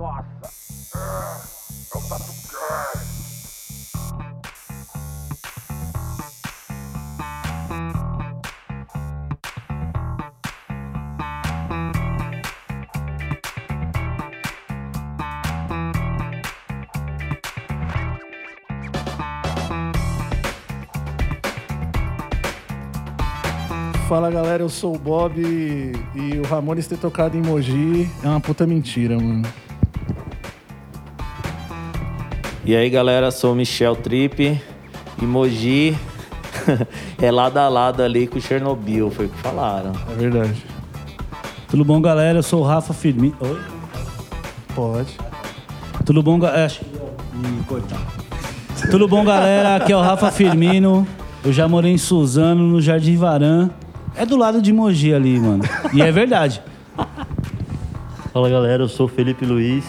Nossa! Ah, é o Tatucast! Fala galera, eu sou o Bob e o Ramones ter tocado em Mogi é uma puta mentira, mano. E aí galera, sou o Michel Tripe e Mogi é lado a lado ali com Chernobyl, foi o que falaram. É verdade. Tudo bom, galera? Eu sou o Rafa Firmino. Oi? Pode. Tudo bom, galera? Tudo bom, galera? Aqui é o Rafa Firmino. Eu já morei em Suzano, no Jardim Varan. É do lado de Mogi ali, mano. E é verdade. Fala galera, eu sou o Felipe Luiz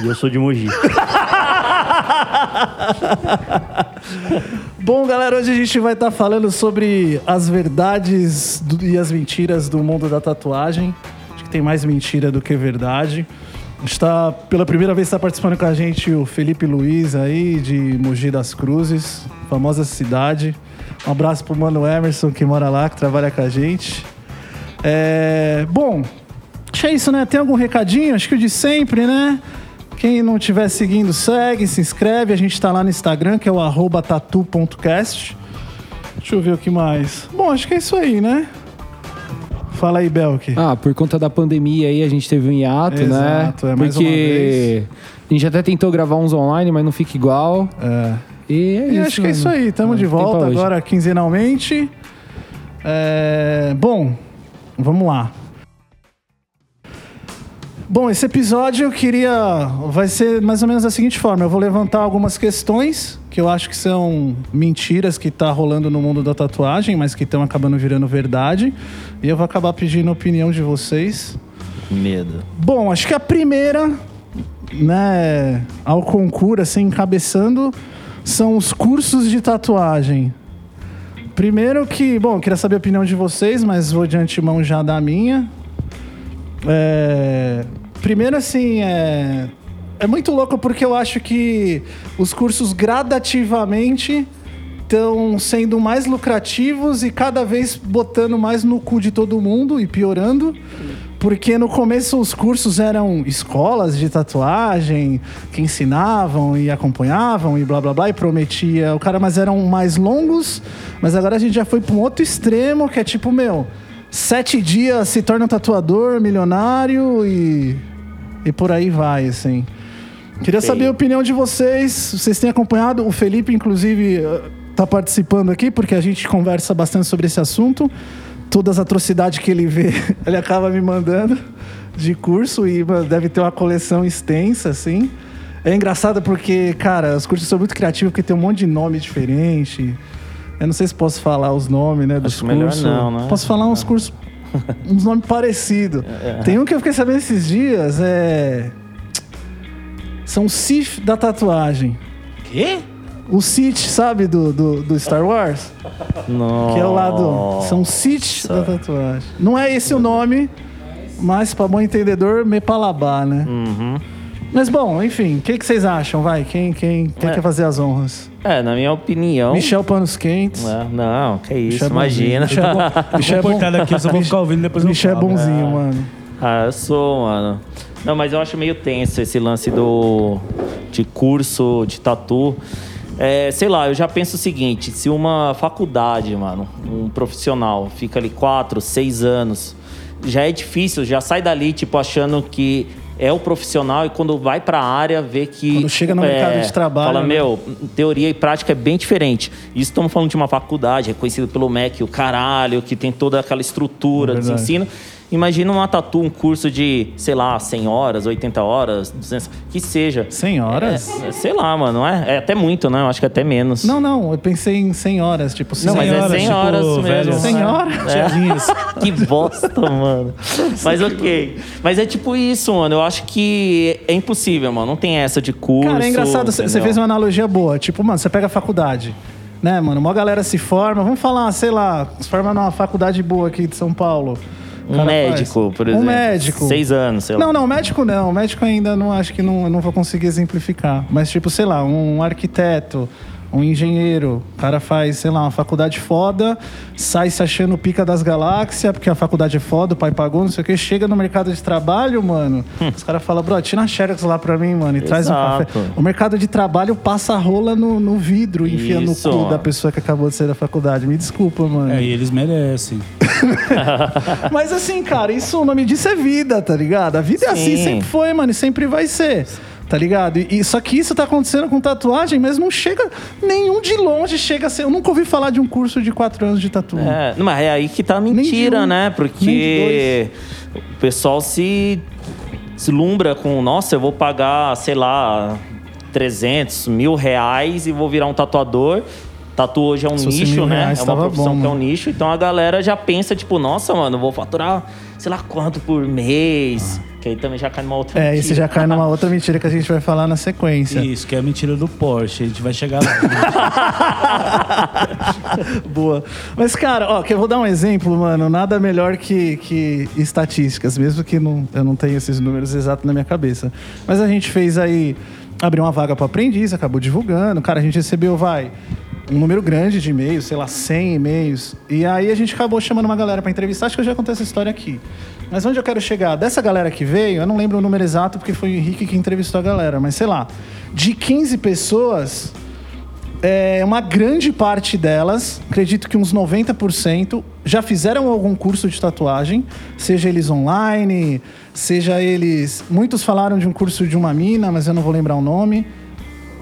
e eu sou de Mogi. Bom, galera, hoje a gente vai estar falando sobre as verdades do- e as mentiras do mundo da tatuagem. Acho que tem mais mentira do que verdade. Está pela primeira vez está participando com a gente o Felipe Luiz aí de Mogi das Cruzes, famosa cidade. Um abraço pro mano Emerson que mora lá, que trabalha com a gente. É, bom, acho que é isso, né? Tem algum recadinho? Acho que o de sempre, né? Quem não estiver seguindo, segue, se inscreve. A gente tá lá no Instagram, que é o arroba tatu.cast. Deixa eu ver o que mais. Bom, acho que é isso aí, né? Fala aí, Belk. Ah, por conta da pandemia aí a gente teve um hiato, Exato, né? é, mais Porque a gente até tentou gravar uns online, mas não fica igual. É. E é E isso. acho que é isso mano. aí. Tamo É, de volta agora quinzenalmente. É, Bom, vamos lá. Bom, esse episódio eu queria. Vai ser mais ou menos da seguinte forma: eu vou levantar algumas questões que eu acho que são mentiras que tá rolando no mundo da tatuagem, mas que estão acabando virando verdade. E eu vou acabar pedindo a opinião de vocês. Medo. Bom, acho que a primeira, né, ao concurso, assim, encabeçando, são os cursos de tatuagem. Primeiro que, bom, eu queria saber a opinião de vocês, mas vou de antemão já dar a minha. É, primeiro, assim, é, é muito louco porque eu acho que os cursos gradativamente estão sendo mais lucrativos e cada vez botando mais no cu de todo mundo e piorando. Porque no começo os cursos eram escolas de tatuagem que ensinavam e acompanhavam e blá blá blá e prometia o cara, mas eram mais longos. Mas agora a gente já foi para um outro extremo que é tipo, meu, sete dias se torna um tatuador milionário e, e por aí vai, assim. Queria saber a opinião de vocês. Vocês têm acompanhado? O Felipe, inclusive, está participando aqui porque a gente conversa bastante sobre esse assunto. Todas as atrocidades que ele vê, ele acaba me mandando de curso e deve ter uma coleção extensa, assim. É engraçado porque, cara, os cursos são muito criativos porque tem um monte de nome diferente. Eu não sei se posso falar os nomes, né, dos Acho melhor cursos. não, né? Posso falar uns cursos, uns nomes parecidos. Tem um que eu fiquei sabendo esses dias, é... São Sith da tatuagem. Quê? O Sith, sabe, do, do, do Star Wars? Não. Que é o lado. São Sith da tatuagem. Não é esse o nome, mas para bom entendedor, Mepalabá, né? Uhum. Mas bom, enfim, o que, que vocês acham? Vai, quem, quem, quem É. quer fazer as honras? É, na minha opinião. Michel Panos Quentes. É, não, que isso, Michel é imagina. Michel é bom- Michel é Vou bom- cortar daqui, eu só vou ficar ouvindo depois Michel é bonzinho, mano. Ah, eu sou, mano. Não, mas eu acho meio tenso esse lance do de curso de tatu. É, sei lá, eu já penso o seguinte: se uma faculdade, mano, um profissional fica ali quatro, seis anos, já é difícil, já sai dali, tipo, achando que é o profissional e quando vai pra área vê que. Quando chega no mercado de trabalho, Fala, né? meu, teoria e prática é bem diferente. Isso estamos falando de uma faculdade reconhecida pelo MEC, o caralho, que tem toda aquela estrutura É de verdade. ensino. Imagina uma tatu, um curso de, sei lá, 100 horas, 80 horas, 200, que seja. 100 horas? É, sei lá, mano, é? É até muito, né? Eu acho que é até menos. Não, não, eu pensei em 100 horas, tipo, Não, mas 100 é horas. 100 tipo, horas mesmo. velho, 100 horas? É. que bosta, mano. Mas ok. Mas é tipo isso, mano. Eu acho que é impossível, mano. Não tem essa de curso. Cara, é engraçado, você fez uma analogia boa. Tipo, mano, você pega a faculdade, né, mano? Uma galera se forma, vamos falar, sei lá, se forma numa faculdade boa aqui de São Paulo. Um médico, faz. por exemplo. Um médico. Seis anos, sei lá. Não, não, médico não. Médico ainda não acho que não, não vou conseguir exemplificar. Mas, tipo, sei lá, um arquiteto, um engenheiro, o cara faz, sei lá, uma faculdade foda, sai se achando o pica das galáxias, porque a faculdade é foda, o pai pagou, não sei o quê, chega no mercado de trabalho, mano, os caras falam, bro, tira uma Xerox lá pra mim, mano, e traz um café. Exato. O mercado de trabalho passa a rola no, no vidro, enfia no Isso, cu da pessoa que acabou de sair da faculdade. Me desculpa, mano. É, e eles merecem. Mas assim, cara, isso o nome disso é vida, tá ligado? A vida é assim, Sim. sempre foi, mano, e sempre vai ser. Tá ligado? E, e- só que isso tá acontecendo com tatuagem, mas não chega. Nenhum de longe chega a ser. Eu nunca ouvi falar de um curso de quatro anos de tatu. É, mas é aí que tá a mentira, um, né? Porque o pessoal se, se lumbra com, nossa, eu vou pagar, sei lá, 300, mil reais e vou virar um tatuador. Tatu hoje é um nicho, né? reais, é uma profissão bom, que é um mano. nicho. Então a galera já pensa, tipo, nossa, mano, vou faturar, sei lá quanto por mês. Que aí também já cai numa outra É, mentira. esse já cai numa outra mentira que a gente vai falar na sequência. Isso, que é a mentira do Porsche. A gente vai chegar lá. Boa. Mas, cara, ó, que eu vou dar um exemplo, mano. Nada melhor que, que estatísticas, mesmo que não, eu não tenha esses números exatos na minha cabeça. Mas a gente fez aí, abriu uma vaga para aprendiz, acabou divulgando. Cara, a gente recebeu, vai, um número grande de e-mails, sei lá, 100 e-mails. E aí a gente acabou chamando uma galera para entrevistar. Acho que eu já contei essa história aqui. Mas onde eu quero chegar? Dessa galera que veio, eu não lembro o número exato porque foi o Henrique que entrevistou a galera, mas sei lá, de 15 pessoas, é, uma grande parte delas, acredito que uns 90%, já fizeram algum curso de tatuagem, seja eles online, seja eles. Muitos falaram de um curso de uma mina, mas eu não vou lembrar o nome.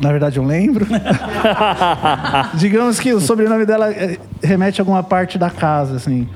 Na verdade, eu lembro. Digamos que o sobrenome dela é, remete a alguma parte da casa, assim.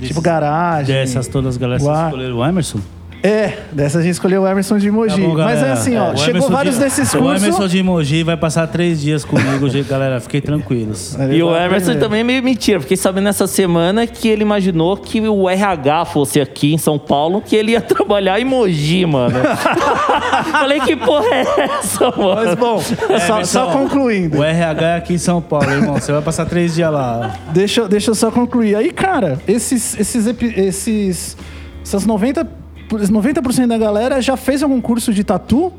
tipo garagem. Dessas todas, galera, vocês Guar- escolheram o Emerson? É, dessa a gente escolheu o Emerson de Mogi. Tá bom, Mas é assim, ó, O chegou Emerson vários de- desses O Emerson de Mogi vai passar três dias comigo, gente, galera. Fiquem tranquilos. E o Emerson aprender. também é meio mentira. Fiquei sabendo essa semana que ele imaginou que o RH fosse aqui em São Paulo, que ele ia trabalhar em Mogi, mano. Falei, que porra é essa, mano? Mas bom, só, Emerson, só concluindo. O RH é aqui em São Paulo, irmão. Você vai passar três dias lá. Deixa, eu- deixa eu só concluir. Aí, cara, esses, esses, epi- esses essas 90, por- 90% da galera já fez algum curso de tatu.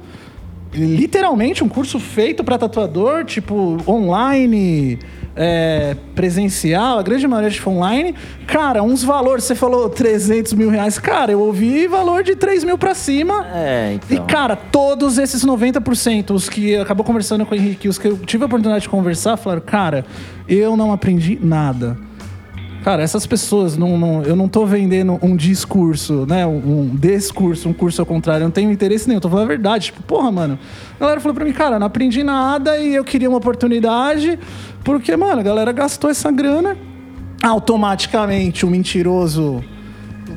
Literalmente um curso feito para tatuador, tipo, online, é, presencial, a grande maioria foi online. Cara, uns valores, você falou 300 mil reais. Cara, eu ouvi valor de 3 mil pra cima. É, E, então. cara, todos esses 90%, os que acabou conversando com o Henrique, os que eu tive a oportunidade de conversar, falaram, cara, eu não aprendi nada. Cara, essas pessoas, não, não- eu não tô vendendo um discurso, né? Um, discurso, um curso ao contrário. Eu não tenho interesse nenhum. Eu tô falando a verdade. Tipo, porra, mano. A galera falou pra mim, cara, não aprendi nada e eu queria uma oportunidade. Porque, mano, a galera gastou essa grana. Automaticamente, o mentiroso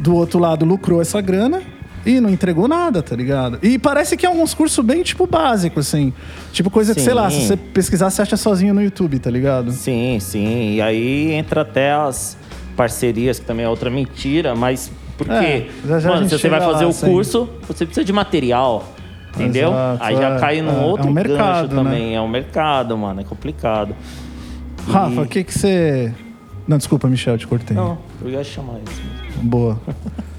do outro lado lucrou essa grana e não entregou nada, tá ligado? E parece que é alguns cursos bem, tipo, básico, assim. Tipo, coisa que, sei lá, se Sim. você pesquisar, você acha sozinho no YouTube, tá ligado? Sim, sim. E aí entra até as parcerias, que também é outra mentira, mas porque, É, já já mano, se você vai fazer lá, o sim. curso, você precisa de material. Entendeu? Exato, aí já é. cai num É, outro é um mercado, gancho também. É um mercado, mano. É complicado. E- Rafa, o que que você... Não, desculpa, Michel, te cortei. Não, eu ia chamar isso. mesmo. Boa.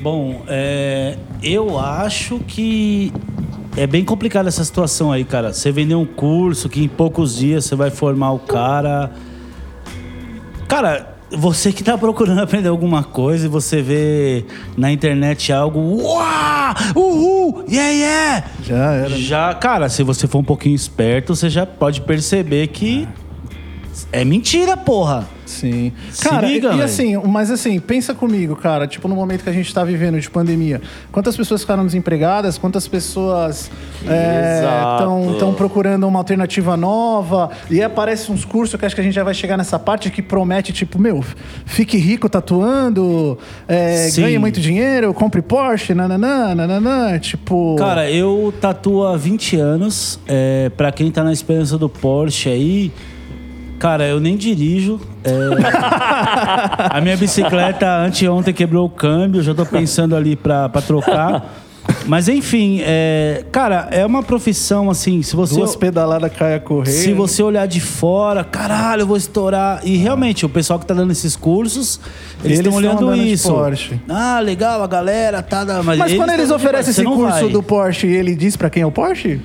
Bom, é, eu acho que é bem complicada essa situação aí, cara. Você vender um curso que em poucos dias você vai formar o cara. Cara, você que tá procurando aprender alguma coisa e você vê na internet algo. Uau! Uhul! Yeah, yeah! Já era. Já, cara, se você for um pouquinho esperto, você já pode perceber que é mentira, porra. Sim. Se Cara, liga, e, e assim, mas assim, pensa comigo, cara, tipo, no momento que a gente tá vivendo de pandemia, quantas pessoas ficaram desempregadas, quantas pessoas estão estão procurando uma alternativa nova, e aí aparece uns cursos que acho que a gente já vai chegar nessa parte que promete, tipo, meu, fique rico tatuando, é, ganhe muito dinheiro, compre Porsche, nananã, nananã, tipo... Cara, eu tatuo há 20 anos. É, pra quem tá na esperança do Porsche aí, cara, eu nem dirijo. É, a minha bicicleta anteontem quebrou o câmbio, já tô pensando ali pra, pra trocar. Mas enfim, é, cara, é uma profissão assim, se você Duas pedaladas cai a correr. se você olhar de fora, caralho, eu vou estourar. E realmente, o pessoal que tá dando esses cursos, eles Eles estão tão olhando isso. Ah, legal, a galera tá da. Mas quando eles oferecem esse curso vai. do Porsche, ele diz pra quem é o Porsche?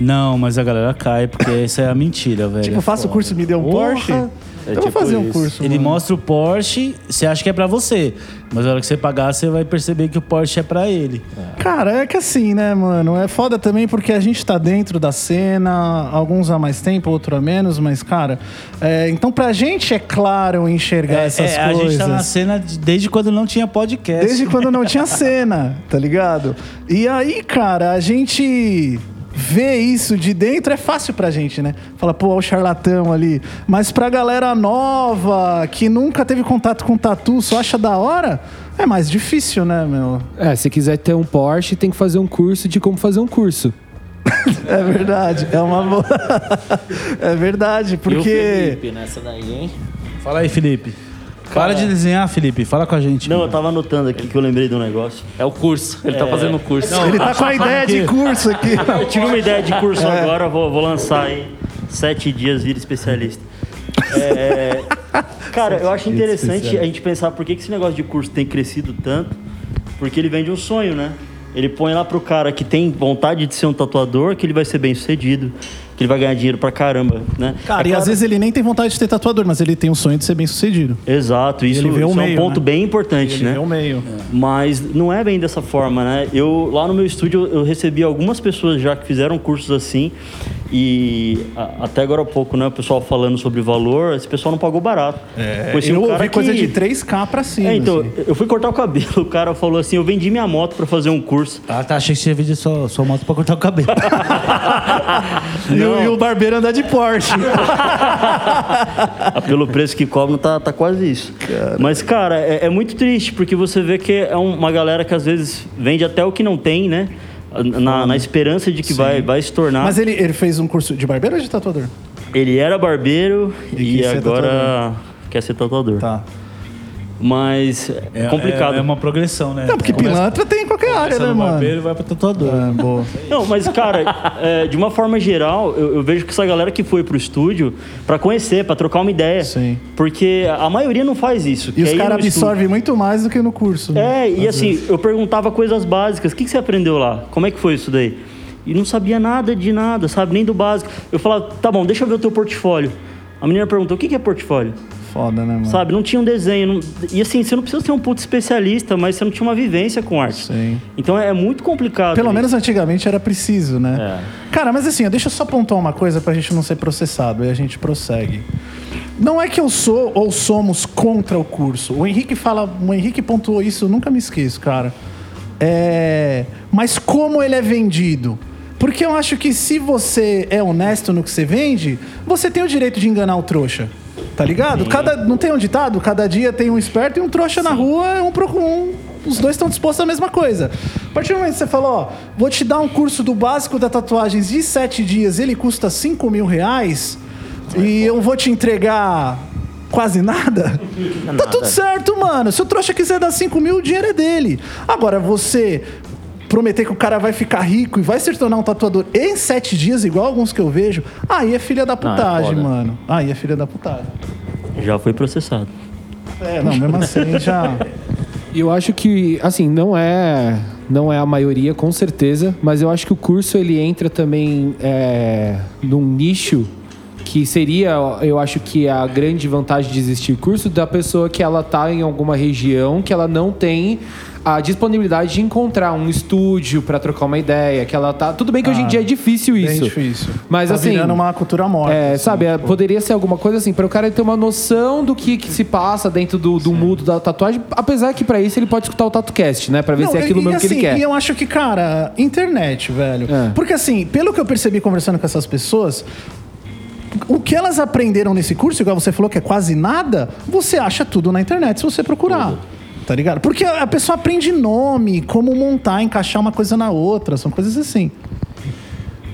Não, mas a galera cai, porque isso é a mentira, velho. Tipo, faça o curso e me dê um Porra. Porsche? É eu vou tipo fazer um isso. curso. Ele mano. mostra o Porsche, você acha que é pra você. Mas na hora que você pagar, você vai perceber que o Porsche é pra ele. Cara, é que assim, né, mano? É foda também porque a gente tá dentro da cena, alguns há mais tempo, outros há menos, mas, cara, é, então pra gente é claro enxergar essas É, a coisas. gente tá na cena de- desde quando não tinha podcast. Desde quando não tinha cena, tá ligado? E aí, cara, a gente vê isso de dentro é fácil pra gente, né? Fala, pô, ó o charlatão ali. Mas pra galera nova, que nunca teve contato com tatu, só acha da hora, é mais difícil, né, meu? É, se quiser ter um Porsche, tem que fazer um curso de como fazer um curso. É verdade, é uma boa. é verdade, E o porque. Felipe nessa daí, hein? Fala aí, Felipe. Para de desenhar, Felipe. Fala com a gente. Não, eu tava anotando aqui que eu lembrei de um negócio. É o curso. Ele tá fazendo o curso. Ele tá com a ideia de curso aqui. Eu tive uma ideia de curso É. agora, vou, vou lançar aí. Sete dias vira especialista. É, cara, eu acho interessante a gente pensar por que, que esse negócio de curso tem crescido tanto. Porque ele vende um sonho, né? Ele põe lá pro cara que tem vontade de ser um tatuador que ele vai ser bem sucedido, que ele vai ganhar dinheiro pra caramba, né? Cara, É e às claro- vezes ele nem tem vontade de ter tatuador, mas ele tem o sonho de ser bem sucedido. Exato, isso, ele isso é um meio, ponto né? bem importante, Ele né? vê o meio. Mas não é bem dessa forma, né? Eu lá no meu estúdio eu recebi algumas pessoas já que fizeram cursos assim e a- até agora há pouco, né? O pessoal falando sobre valor, esse pessoal não pagou barato. Conheci eu um cara ouvi coisa que- de 3K pra cima. É, então, assim. eu fui cortar o cabelo, o cara falou assim, eu vendi minha moto pra fazer um curso. Ah, tá. Achei que você ia vender sua, sua moto pra cortar o cabelo. E, o- e o barbeiro anda de Porsche. Pelo preço que cobram, tá, tá quase isso. Mas, cara, é, é muito triste, porque você vê que é um- uma galera que às vezes vende até o que não tem, né? Na, na esperança de que vai, vai se tornar. Mas ele, ele fez um curso de barbeiro ou de tatuador? Ele era barbeiro E e, agora quer ser tatuador. Tá. Mas é, complicado. É, é uma progressão, né? Não, porque Começa- pilantra tem em qualquer área, né, no mano? barbeiro vai pra tatuador. É, boa. Não, mas, cara, é, de uma forma geral, eu, eu vejo que essa galera que foi pro estúdio pra conhecer, pra trocar uma ideia. Sim. Porque a maioria não faz isso. E os ir caras absorvem muito mais do que no curso. né? É, e assim, eu perguntava coisas básicas. O que, que você aprendeu lá? Como é que foi isso daí? E não sabia nada de nada, sabe? Nem do básico. Eu falava, tá bom, deixa eu ver o teu portfólio. A menina perguntou, o que, que é portfólio? Foda, né, mano? Sabe? Não tinha um desenho. não- E assim, você não precisa ser um puto especialista, mas você não tinha uma vivência com arte. Sim. Então é muito complicado. Pelo isso. menos antigamente era preciso, né? Cara, mas assim, deixa eu só pontuar uma coisa pra gente não ser processado, e a gente prossegue. Não é que eu sou ou somos contra o curso. O Henrique fala, o Henrique pontuou isso, eu nunca me esqueço, cara. É, mas como ele é vendido? Porque eu acho que se você é honesto no que você vende, você tem o direito de enganar o trouxa. Tá ligado? Cada, não tem um ditado? Cada dia tem um esperto e um trouxa na rua, um pro um. Os dois estão dispostos à mesma coisa. A partir do momento que você falou, ó, vou te dar um curso do básico da tatuagens de sete dias, ele custa 5 mil reais, e eu vou te entregar quase nada, tá tudo certo, mano. Se o trouxa quiser dar 5 mil, o dinheiro é dele. Agora, você prometer que o cara vai ficar rico e vai se tornar um tatuador em sete dias, igual alguns que eu vejo, aí é filha da putagem, foda. mano. Aí é filha da putagem. Já foi processado. É, não, mesmo assim já. Eu acho que, assim, não é, não é a maioria, com certeza, mas eu acho que o curso ele entra também é, num nicho que seria, eu acho que a grande vantagem de existir curso da pessoa que ela tá em alguma região que ela não tem a disponibilidade de encontrar um estúdio para trocar uma ideia, que ela tá, tudo bem que hoje em Ah, dia é difícil Bem isso. difícil. Mas tá assim, virando uma cultura morta. é, assim, sabe, é, tipo. poderia ser alguma coisa assim, para o cara ter uma noção do que, que se passa dentro do, do mundo da tatuagem, apesar que para isso ele pode escutar o TatuCast, né? Pra ver Não, se é aquilo e, mesmo que ele assim, quer. E eu acho que, cara, internet, velho. É. Porque assim, pelo que eu percebi conversando com essas pessoas, o que elas aprenderam nesse curso, igual você falou que é quase nada, você acha tudo na internet se você procurar. Tá ligado? Porque a pessoa aprende nome, como montar, encaixar uma coisa na outra, são coisas assim.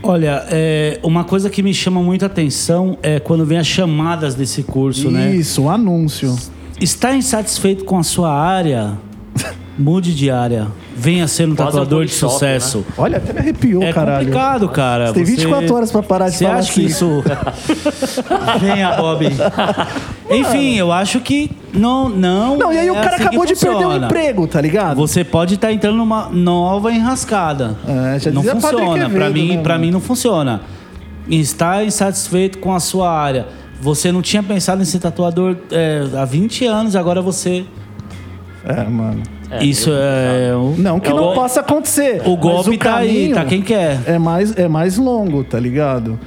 Olha, é, uma coisa que me chama muita atenção é quando vem as chamadas desse curso, né? Isso, o anúncio. Está insatisfeito com a sua área? Mude de área. Venha ser um Quase um tatuador de polishop, sucesso. Olha, até me arrepiou, É caralho. complicado, cara. Você tem 24 horas pra parar de Você falar acha que assim. isso. Venha, Bob. Enfim, eu acho que não. Não, Não, e aí o é cara assim acabou de perder o emprego, tá ligado? Você pode estar entrando numa nova enrascada. É, já não funciona. Pra Quevedo, mim, né, pra mim não funciona. Estar insatisfeito com a sua área. Você não tinha pensado em ser tatuador é, há 20 anos, agora você. É, mano. Isso é. o- Não que É o não possa acontecer. O golpe tá aí, tá quem quer. É mais, é mais longo, tá ligado?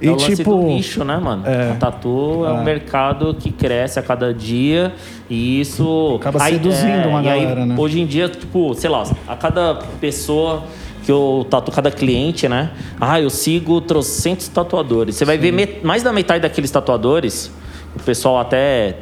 E É o lance tipo. do nicho, né, mano? É. O tatu é um mercado que cresce a cada dia e isso... Acaba seduzindo uma e aí, galera, né? Hoje em dia, tipo, sei lá, a cada pessoa que eu tatuo, cada cliente, né? Ah, eu sigo trocentos tatuadores. Você vai ver met- mais da metade daqueles tatuadores, o pessoal até...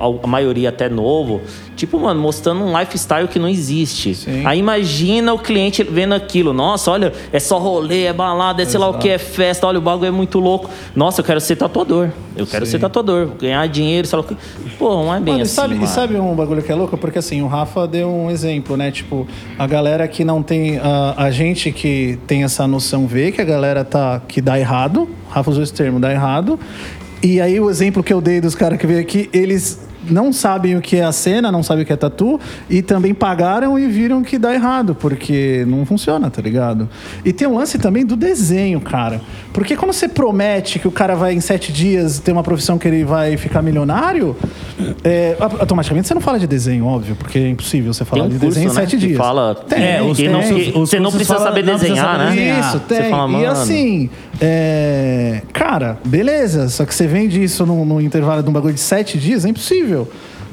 A maioria até novo, tipo, mano, mostrando um lifestyle que não existe. Sim. Aí imagina o cliente vendo aquilo. Nossa, olha, é só rolê, é balada, é sei lá o que, é festa. Olha, o bagulho é muito louco. Nossa, eu quero ser tatuador. Eu quero ser tatuador. Ganhar dinheiro, sei lá o que. Pô, não é bem Mano, e assim, sabe, mano. e sabe um bagulho que é louco? Porque assim, o Rafa deu um exemplo, né? Tipo, a galera que não tem. A, a gente que tem essa noção vê que a galera tá. que dá errado. Rafa usou esse termo, dá errado. E aí o exemplo que eu dei dos caras que veio aqui, eles não sabem o que é a cena, não sabem o que é tatu, e também pagaram e viram que dá errado, porque não funciona, tá ligado? E tem um lance também do desenho, cara. Porque quando você promete que o cara vai em sete dias ter uma profissão que ele vai ficar milionário, é, automaticamente você não fala de desenho, óbvio, porque é impossível você Tem falar um de curso, desenho em né, sete que dias. fala... Tem, é, os que não, que os você não precisa falam- saber não precisa desenhar, saber né? desenhar. Isso, Você tem. fala, e assim, é, cara, beleza. Só que você vende isso no, no intervalo de um bagulho de sete dias, é impossível.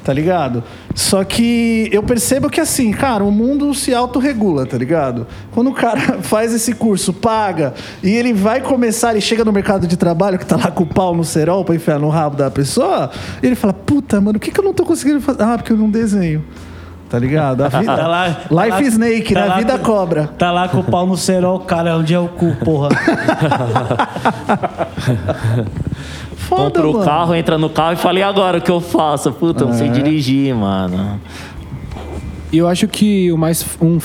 Tá ligado? Só que eu percebo que assim, cara, o mundo se autorregula, tá ligado? Quando o cara faz esse curso, paga, e ele vai começar, ele chega no mercado de trabalho, que tá lá com o pau no cerol pra enfiar no rabo da pessoa, ele fala, puta, mano, o que, que eu não tô conseguindo fazer? Ah, porque eu não desenho. Tá ligado? A vida. Tá lá- Life tá Snake, tá né? lá vida cobra. Tá lá com o pau no cerol, cara, onde é o cu, porra? Foda, Compra o carro, entra no carro e fala, e agora o que eu faço? Puta, eu não É. sei dirigir, mano. E eu acho que o mais um,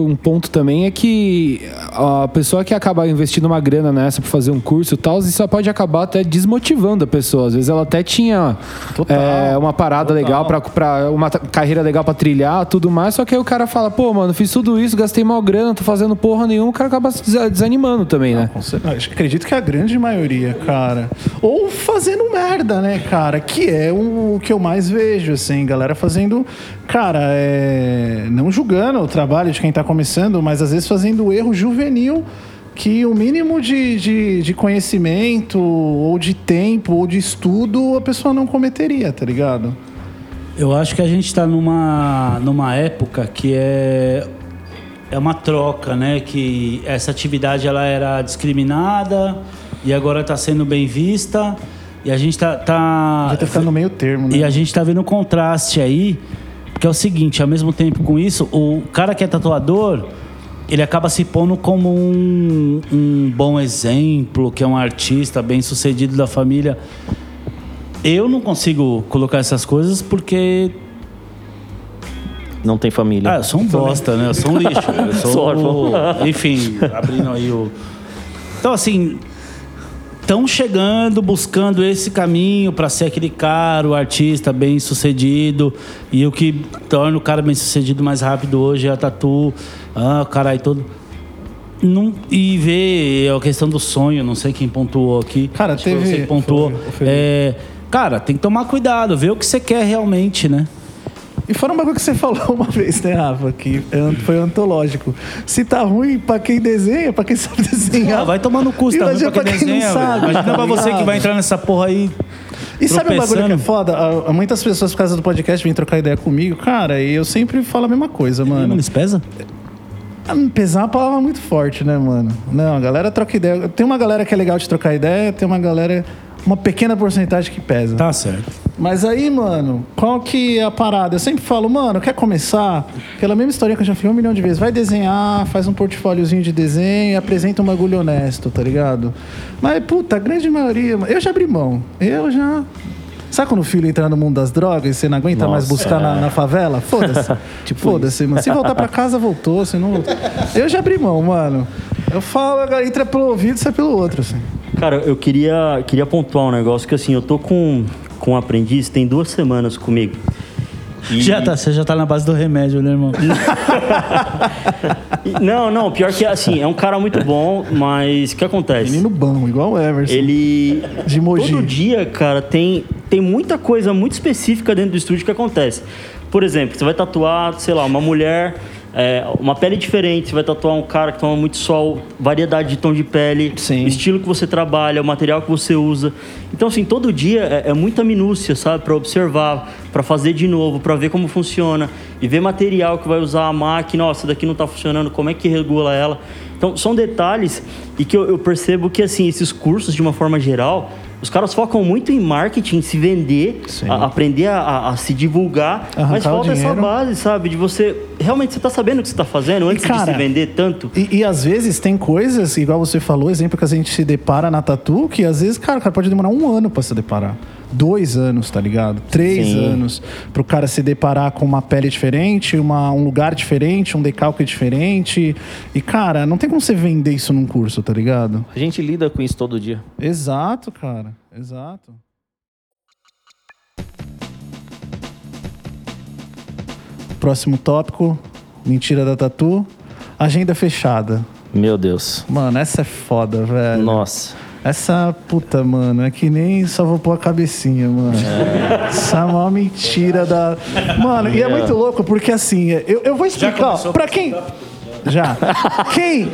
um ponto também é que a pessoa que acaba investindo uma grana nessa pra fazer um curso e tal, isso só pode acabar até desmotivando a pessoa. Às vezes ela até tinha Total, é, uma parada legal pra, pra uma carreira legal pra trilhar, tudo mais, só que aí o cara fala, pô, mano, fiz tudo isso, gastei mal grana, tô fazendo porra nenhuma, o cara acaba desanimando também, né? Com certeza. Acho- Acredito que é a grande maioria, cara. Ou fazendo merda, né, cara? Que é o que eu mais vejo, assim, galera fazendo. Cara, é. Não julgando o trabalho de quem tá começando, mas às vezes fazendo erro juvenil que o mínimo de, de, de conhecimento, ou de tempo, ou de estudo, a pessoa não cometeria, tá ligado? Eu acho que a gente está numa, numa época que é, é uma troca, né? Que essa atividade ela era discriminada e agora está sendo bem vista. E a gente tá, tá Já tá ficando no meio termo, né? e a gente tá vendo um contraste aí, porque é o seguinte, ao mesmo tempo com isso, o cara que é tatuador, ele acaba se pondo como um, um bom exemplo, que é um artista bem sucedido da família. Eu não consigo colocar essas coisas porque Não tem família. ah, eu sou um bosta, né? Eu sou um lixo. Eu sou, órfão. enfim, abrindo aí o. Então, assim, estão chegando, buscando esse caminho para ser aquele cara, o artista bem sucedido. E o que torna o cara bem sucedido mais rápido hoje é a tatu. Ah, o caralho todo. Não, e ver a questão do sonho, não sei quem pontuou aqui. Cara, Acho que teve- Você que pontuou. foi Felipe. É, cara, tem que tomar cuidado, ver o que você quer realmente, né? E fora um bagulho que você falou uma vez, né, Rafa? Que foi antológico. Se tá ruim pra quem desenha, pra quem sabe desenhar. Ah, vai tomar no cu, você tá ruim pra quem pra quem não desenha, sabe, velho. Imagina tá pra você que vai entrar nessa porra aí. E sabe um bagulho que é foda? Ah, Muitas pessoas, por causa do podcast, vêm trocar ideia comigo. Cara, e eu sempre falo a mesma coisa, mano. Mano, eles pesa? Ah, Pesar é uma palavra muito forte, né, mano? Não, a galera troca ideia. Tem uma galera que é legal de trocar ideia, tem uma galera. Uma pequena porcentagem que pesa. Tá certo. Mas aí, mano, qual que é a parada? Eu sempre falo, mano, quer começar? Aquela mesma história que eu já falei um milhão de vezes. Vai desenhar, faz um portfóliozinho de desenho e apresenta um bagulho honesto, tá ligado? Mas, puta, a grande maioria. Eu já abri mão. Eu já. Sabe quando o filho entra no mundo das drogas e você não aguenta mais Nossa, buscar na, é. na favela? Foda-se. tipo, foda-se, mano. Se voltar pra casa, voltou. Se não voltou. Eu já abri mão, mano. Eu falo, agora entra pelo ouvido e sai pelo outro, assim. Cara, eu queria, queria pontuar um negócio que assim, eu tô com, com um aprendiz, tem duas semanas comigo. E- Já tá, você já tá na base do remédio, né, irmão? Não, não, pior que assim, é um cara muito bom, mas o que acontece? Menino bom, igual o Everson. Ele. De Mogi. Todo dia, cara, tem, tem muita coisa muito específica dentro do estúdio que acontece. Por exemplo, você vai tatuar, sei lá, uma mulher, é, uma pele diferente, você vai tatuar um cara que toma muito sol, variedade de tom de pele, Sim. estilo que você trabalha, o material que você usa. Então, assim, todo dia é, é muita minúcia, sabe? Pra observar, pra fazer de novo, pra ver como funciona e ver material que vai usar a máquina, ó, essa daqui não tá funcionando, como é que regula ela. Então, são detalhes e que eu, eu percebo que, assim, esses cursos, de uma forma geral, os caras focam muito em marketing, se vender, a- aprender a, a- a se divulgar, Arrancar mas falta essa base, sabe? De você realmente você tá sabendo o que você tá fazendo antes de cara, se vender tanto. E, e às vezes tem coisas, igual você falou, exemplo que a gente se depara na tatu, que às vezes, cara, o cara pode demorar um ano pra se deparar. Dois anos, tá ligado? Três Sim. anos pro cara se deparar com uma pele diferente, uma, um lugar diferente, um decalque diferente. E, cara, não tem como você vender isso num curso, tá ligado? A gente lida com isso todo dia. Exato, cara. Exato. Próximo tópico: mentira da tatu. Agenda fechada. Meu Deus. Mano, essa é foda, velho. Nossa. Essa puta, mano, é que nem só vou pôr a cabecinha, mano. Essa é a maior mentira da. Mano, e é muito louco porque assim, eu, eu vou explicar. ó, Pra quem. Já. Quem.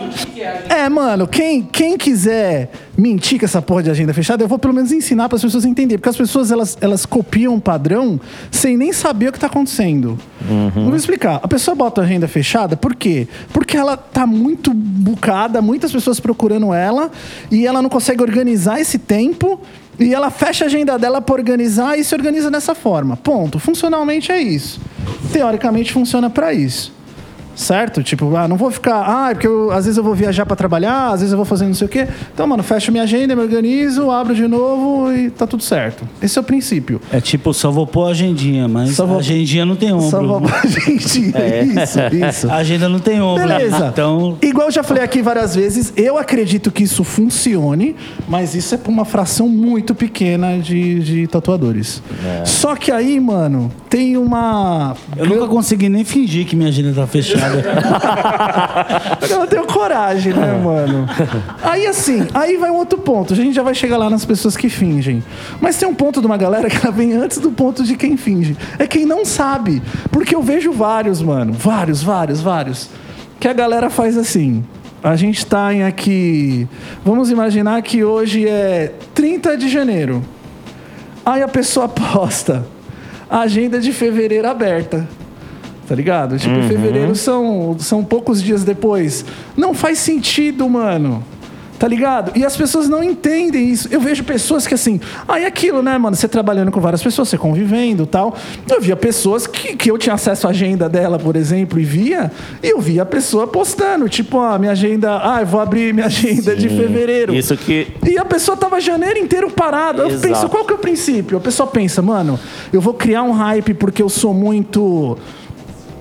É, mano, quem, quem quiser mentir com essa porra de agenda fechada, eu vou pelo menos ensinar para as pessoas entenderem. Porque as pessoas, elas, elas copiam um padrão sem nem saber o que tá acontecendo. Vou explicar. A pessoa bota a agenda fechada, por quê? Porque ela tá muito bucada, muitas pessoas procurando ela, e ela não consegue organizar esse tempo. E ela fecha a agenda dela para organizar e se organiza dessa forma. Ponto. Funcionalmente é isso. Teoricamente funciona para isso. Certo? Tipo, ah, não vou ficar. Ah, é porque eu- às vezes eu vou viajar pra trabalhar, às vezes eu vou fazer não sei o quê. Então, mano, fecho minha agenda, me organizo, abro de novo e tá tudo certo. Esse é o princípio. É tipo, só vou pôr a agendinha, mas Só vou- a agendinha não tem ombro. Só vou pra gente. Isso, isso. A agenda não tem ombro. Beleza. Então, Igual eu já falei aqui várias vezes, eu acredito que isso funcione, mas isso é pra uma fração muito pequena de, de tatuadores. Só que aí, mano, tem uma. eu nunca consegui nem fingir que minha agenda tá fechada. Eu não tenho coragem, né, mano? Aí assim, aí vai um outro ponto. A gente já vai chegar lá nas pessoas que fingem. Mas tem um ponto de uma galera que ela vem antes do ponto de quem finge. É quem não sabe. Porque eu vejo vários, mano. Vários, vários, vários. Que a galera faz assim. A gente tá em aqui. Vamos imaginar que hoje é 30 de janeiro. Aí a pessoa posta agenda de fevereiro aberta. Tá ligado? Tipo, em fevereiro são, são poucos dias depois. Não faz sentido, mano. Tá ligado? E as pessoas não entendem isso. Eu vejo pessoas que assim, ah, é aquilo, né, mano? Você trabalhando com várias pessoas, você convivendo tal. Eu via pessoas que, que eu tinha acesso à agenda dela, por exemplo, e via, e eu via a pessoa postando, tipo, ah, minha agenda, ah, eu vou abrir minha agenda de fevereiro. Isso que. E a pessoa tava janeiro inteiro parado. Eu Exato. penso, qual que é o princípio? A pessoa pensa, mano, eu vou criar um hype porque eu sou muito.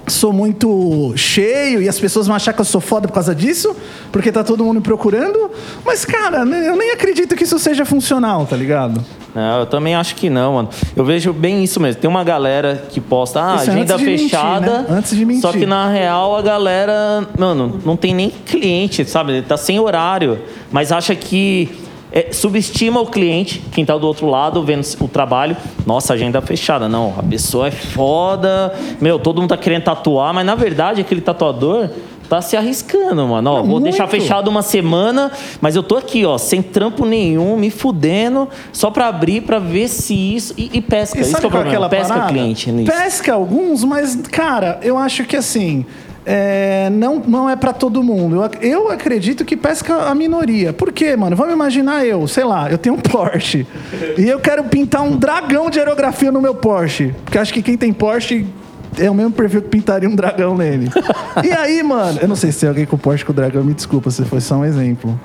Sou muito cheio e as pessoas vão achar que eu sou foda por causa disso, porque tá todo mundo me procurando. Mas, cara, eu nem acredito que isso seja funcional, tá ligado? Não, eu também acho que não, mano. Eu vejo bem isso mesmo. Tem uma galera que posta, ah, Isso é agenda de mentir, fechada. né? Antes de mentir. Só que na real a galera, mano, não tem nem cliente, sabe? Ele tá sem horário, mas acha que é, subestima o cliente, quem tá do outro lado vendo o trabalho. Nossa, agenda fechada. Não, a pessoa é foda. Meu, todo mundo tá querendo tatuar, mas na verdade aquele tatuador tá se arriscando, mano. Ó, Não, vou deixar muito. fechado uma semana, mas eu tô aqui, ó, sem trampo nenhum, me fudendo, só pra abrir, pra ver se isso. E, e pesca. E isso que é o é problema. Pesca parada? cliente nisso. Pesca alguns, mas, cara, eu acho que assim. É, não, não é pra todo mundo. Eu, eu acredito que pesca a minoria. Por quê, mano? Vamos imaginar eu, sei lá, eu tenho um Porsche. e eu quero pintar um dragão de aerografia no meu Porsche. Porque acho que quem tem Porsche é o mesmo perfil que pintaria um dragão nele. e aí, mano, eu não sei se tem alguém com Porsche com dragão, me desculpa, se foi só um exemplo.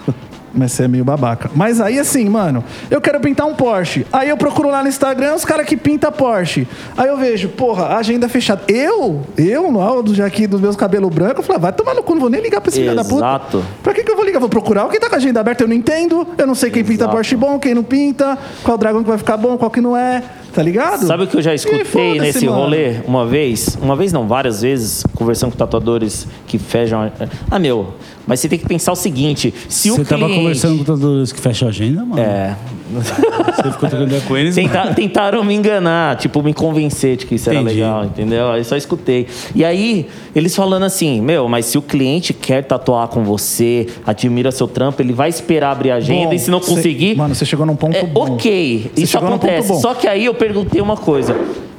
Mas você é meio babaca. Mas aí, assim, mano, eu quero pintar um Porsche. Aí eu procuro lá no Instagram os caras que pintam Porsche. Aí eu vejo, porra, agenda fechada. Eu, eu, no áudio já aqui dos meus cabelos brancos, eu falei, ah, vai tomar no cu, não vou nem ligar pra esse filho da puta. Exato. Pra que, que eu vou ligar? Vou procurar alguém tá com a agenda aberta, eu não entendo. Eu não sei quem pinta Exato. Porsche bom, quem não pinta, qual dragão que vai ficar bom, qual que não é. Tá ligado? Sabe o que eu já escutei nesse mano. rolê uma vez? Uma vez não, várias vezes, conversando com tatuadores que fecham. Ah, meu, mas você tem que pensar o seguinte: se o Você tava cliente... conversando com tatuadores que fecham a agenda, mano? É. Você ficou trocando com eles? Tenta- tentaram me enganar, tipo, me convencer de que isso era Entendi. legal, entendeu? Aí só escutei. E aí, eles falando assim, meu, mas se o cliente quer tatuar com você, admira seu trampo, ele vai esperar abrir a agenda Bom, e se não cê- conseguir. Mano, você chegou num ponto é, bom. Ok, Você isso acontece. Só que aí eu perguntei uma coisa.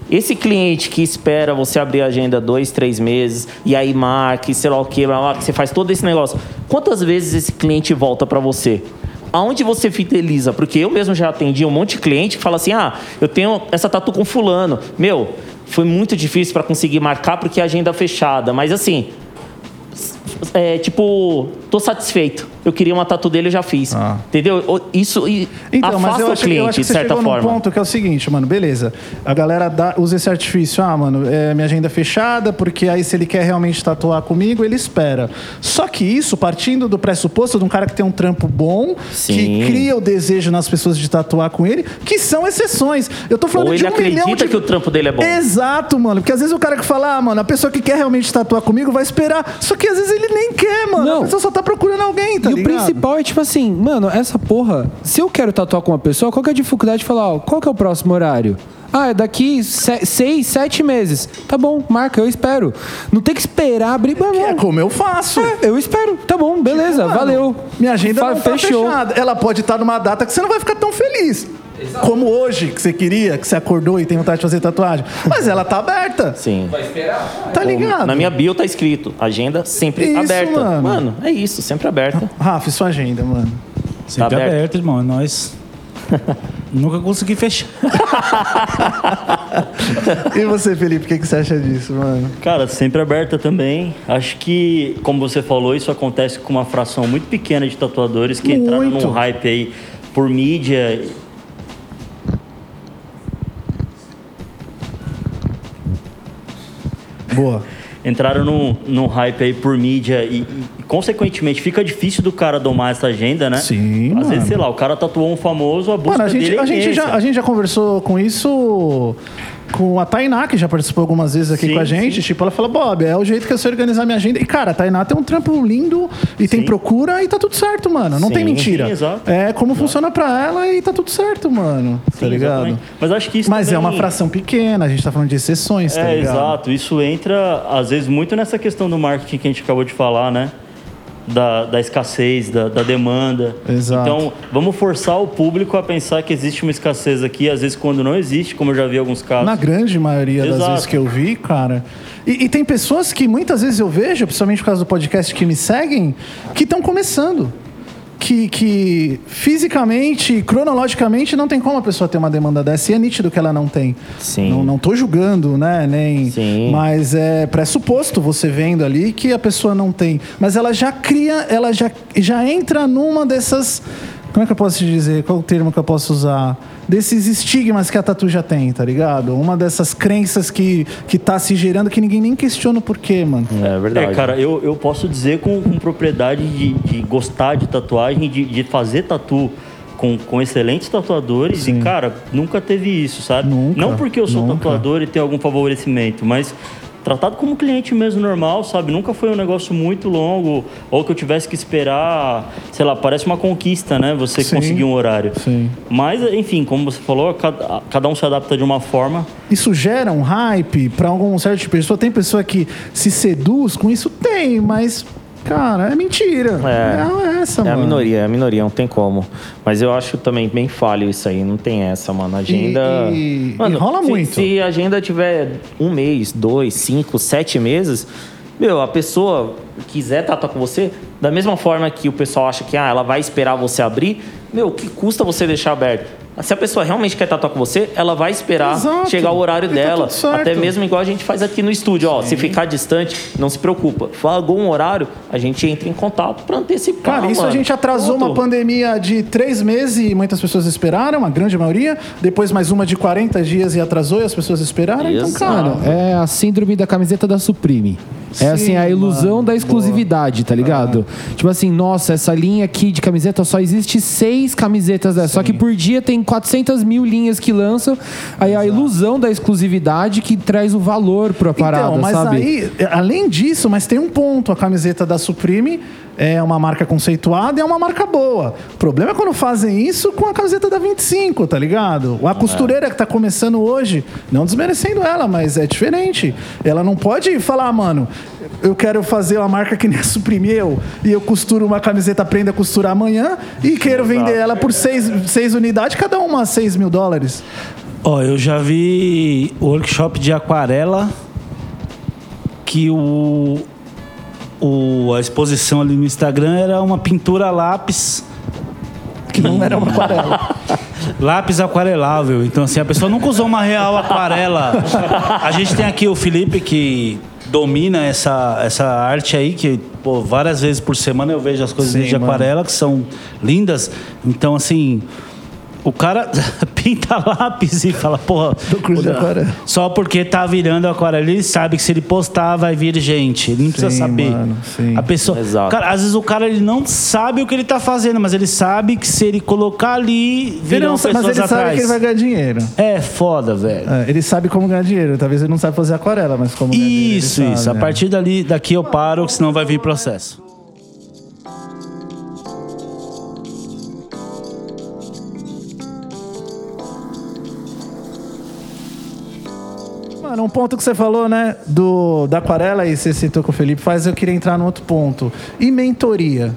Esse cliente que espera você abrir a agenda dois, três meses, e aí marca, e sei lá o que, blá, blá, que você faz todo esse negócio. Quantas vezes esse cliente volta pra você? Aonde você fideliza? Porque eu mesmo já atendi um monte de cliente que fala assim: ah, eu tenho essa tatu com fulano. Meu, foi muito difícil pra conseguir marcar porque a agenda fechada. Mas assim, é, tipo, tô satisfeito. Eu queria uma tatu dele, eu já fiz. Ah. Entendeu? O- Isso e Então, afasta eu o acho, cliente, eu acho que de certa chegou num forma. ponto que é o seguinte, mano, beleza. A galera dá, usa esse artifício, ah, mano, é, minha agenda é fechada, porque aí se ele quer realmente tatuar comigo, ele espera. Só que isso, partindo do pressuposto de um cara que tem um trampo bom, Sim. que cria o desejo nas pessoas de tatuar com ele, que são exceções. Eu tô falando Ou de ele um milhão acredita de... que o trampo dele é bom. Exato, mano. Porque às vezes o cara que fala, ah, mano, a pessoa que quer realmente tatuar comigo vai esperar. Só que às vezes ele nem quer, mano. Não. A pessoa só tá procurando alguém, tá e ligado? o principal é tipo assim, mano, essa porra, se eu quero tatuar com uma pessoa, qual que é a dificuldade de falar, ó, qual que é o próximo horário? Ah, é daqui se- seis, sete meses. Tá bom, marca, eu espero. Não tem que esperar abrir. Não, É não. como eu faço. É, eu espero. Tá bom, beleza, Mano, valeu. Minha agenda Fa- não tá fechou. fechada. Ela pode estar numa data que você não vai ficar tão feliz. Como hoje, que você queria, que você acordou e tem vontade de fazer tatuagem. Mas ela tá aberta. Sim. Tá ligado? Na minha bio tá escrito, agenda sempre Isso, aberta. mano. é isso, sempre aberta. Rafa, e sua agenda, mano? Sempre Tá aberto. aberto, irmão. É nóis. Nunca consegui fechar. E você, Felipe, o que, que você acha disso, mano? Cara, sempre aberta também. Acho que, como você falou, isso acontece com uma fração muito pequena de tatuadores que entraram Muito. num hype aí por mídia. Boa. Entraram num, num hype aí por mídia e, e, consequentemente, fica difícil do cara domar essa agenda, né? Sim, Às mano. vezes, sei lá, o cara tatuou um famoso, a busca Mano, a gente, dele é a, gente já, a gente já conversou com isso com a Tainá, que já participou algumas vezes aqui Sim, com a gente. sim. Tipo, ela fala, Bob, é o jeito que eu sei organizar minha agenda. E, cara, a Tainá tem um trampo lindo e tem Sim. procura e tá tudo certo, mano. Não tem mentira. exato. É como funciona pra ela e tá tudo certo, mano. tá ligado? exatamente. Mas acho que isso Mas é também- uma fração pequena, a gente tá falando de exceções, tá É, ligado? exato. Isso entra, às vezes, muito nessa questão do marketing que a gente acabou de falar, né? Da, da escassez, da, da demanda. Exato. Então, vamos forçar o público a pensar que existe uma escassez aqui, às vezes quando não existe, como eu já vi alguns casos. Na grande maioria das Exato. vezes que eu vi, cara. E, e tem pessoas que muitas vezes eu vejo, principalmente por causa do podcast que me seguem, que estão começando. Que, que fisicamente, cronologicamente, não tem como a pessoa ter uma demanda dessa. E é nítido que ela não tem. Sim. Não, não tô julgando, né? Nem. Sim. Mas é pressuposto você vendo ali que a pessoa não tem. Mas ela já cria, ela já, já entra numa dessas. Como é que eu posso te dizer? Qual o termo que eu posso usar? Desses estigmas que a tatu já tem, tá ligado? Uma dessas crenças que, que tá se gerando que ninguém nem questiona o porquê, mano. É verdade. É, cara, eu, eu posso dizer com, com propriedade de, de gostar de tatuagem, de, de fazer tatu com, com excelentes tatuadores Sim. e, cara, nunca teve isso, sabe? Nunca, Não porque eu sou nunca. tatuador e tenho algum favorecimento, mas tratado como cliente mesmo normal, sabe? Nunca foi um negócio muito longo ou que eu tivesse que esperar, sei lá, parece uma conquista, né? Você Sim. conseguir um horário. Sim. Mas, enfim, como você falou, cada, cada um se adapta de uma forma. Isso gera um hype pra algum certo tipo de pessoa. Tem pessoa que se seduz com isso? Tem, mas, cara, é mentira. É. É, essa, É a mano. minoria, é a minoria, não tem como. Mas eu acho também bem falho isso aí, não tem essa, mano. A Agenda. E- e- mano, e rola se, muito. Se a agenda tiver um mês, dois, cinco, sete meses, meu, a pessoa quiser tatuar com você, da mesma forma que o pessoal acha que ah, ela vai esperar você abrir, meu, o que custa você deixar aberto? Se a pessoa realmente quer tatuar com você, ela vai esperar Exato. chegar o horário E tá dela. certo. Até mesmo igual a gente faz aqui no estúdio. Ó, se ficar distante, não se preocupa. Falou um horário, a gente entra em contato para antecipar. Cara, isso a mano. gente atrasou uma pandemia de três meses e muitas pessoas esperaram, a grande maioria. Depois mais uma de 40 dias e atrasou e as pessoas esperaram. Então, Exato. cara, Mano, é a síndrome da camiseta da Supreme. É assim, Sim, a ilusão mano, da exclusividade, tá ligado? Tipo assim, nossa, essa linha aqui de camiseta só existe seis camisetas dessa. Só que por dia tem 400 mil linhas que lançam. Aí a ilusão da exclusividade que traz o valor pra parada, então, mas sabe? aí, além disso, mas tem um ponto. A camiseta da Supreme é uma marca conceituada e é uma marca boa. O problema é quando fazem isso com a camiseta da 25, tá ligado? A costureira que tá começando hoje, não desmerecendo ela, mas é diferente. Ela não pode falar, "Ah, mano, eu quero fazer uma marca que nem a Supreme eu, e eu costuro uma camiseta, aprenda a costurar amanhã, e quero vender ela por seis, seis unidades, cada uma 6 mil dólares. Ó, eu já vi workshop de aquarela que o, o a exposição ali no Instagram era uma pintura lápis Que não era uma aquarela. Lápis aquarelável. Então, assim, a pessoa nunca usou uma real aquarela. A gente tem aqui o Felipe que domina essa, essa arte aí, que pô, várias vezes por semana eu vejo as coisas Sim, de mano. aquarela que são lindas. Então, assim, o cara pinta lápis e fala, porra, Do curso de aquarela. só porque tá virando aquarela, ele sabe que se ele postar vai vir gente. Ele não precisa Sim, saber. mano, sim. A pessoa, Exato. Cara, às vezes o cara ele não sabe o que ele tá fazendo, mas ele sabe que se ele colocar ali, Ele virão não sabe- pessoas mas ele atrás. sabe que ele vai ganhar dinheiro. É foda, velho. É, ele sabe como ganhar dinheiro. Talvez ele não saiba fazer aquarela, mas como ganhar dinheiro, ele Isso, sabe, isso. A né? partir dali, daqui eu paro, senão vai vir processo. Um ponto que você falou, né, do, da aquarela e você citou com o Felipe faz, eu queria entrar no outro ponto. E mentoria?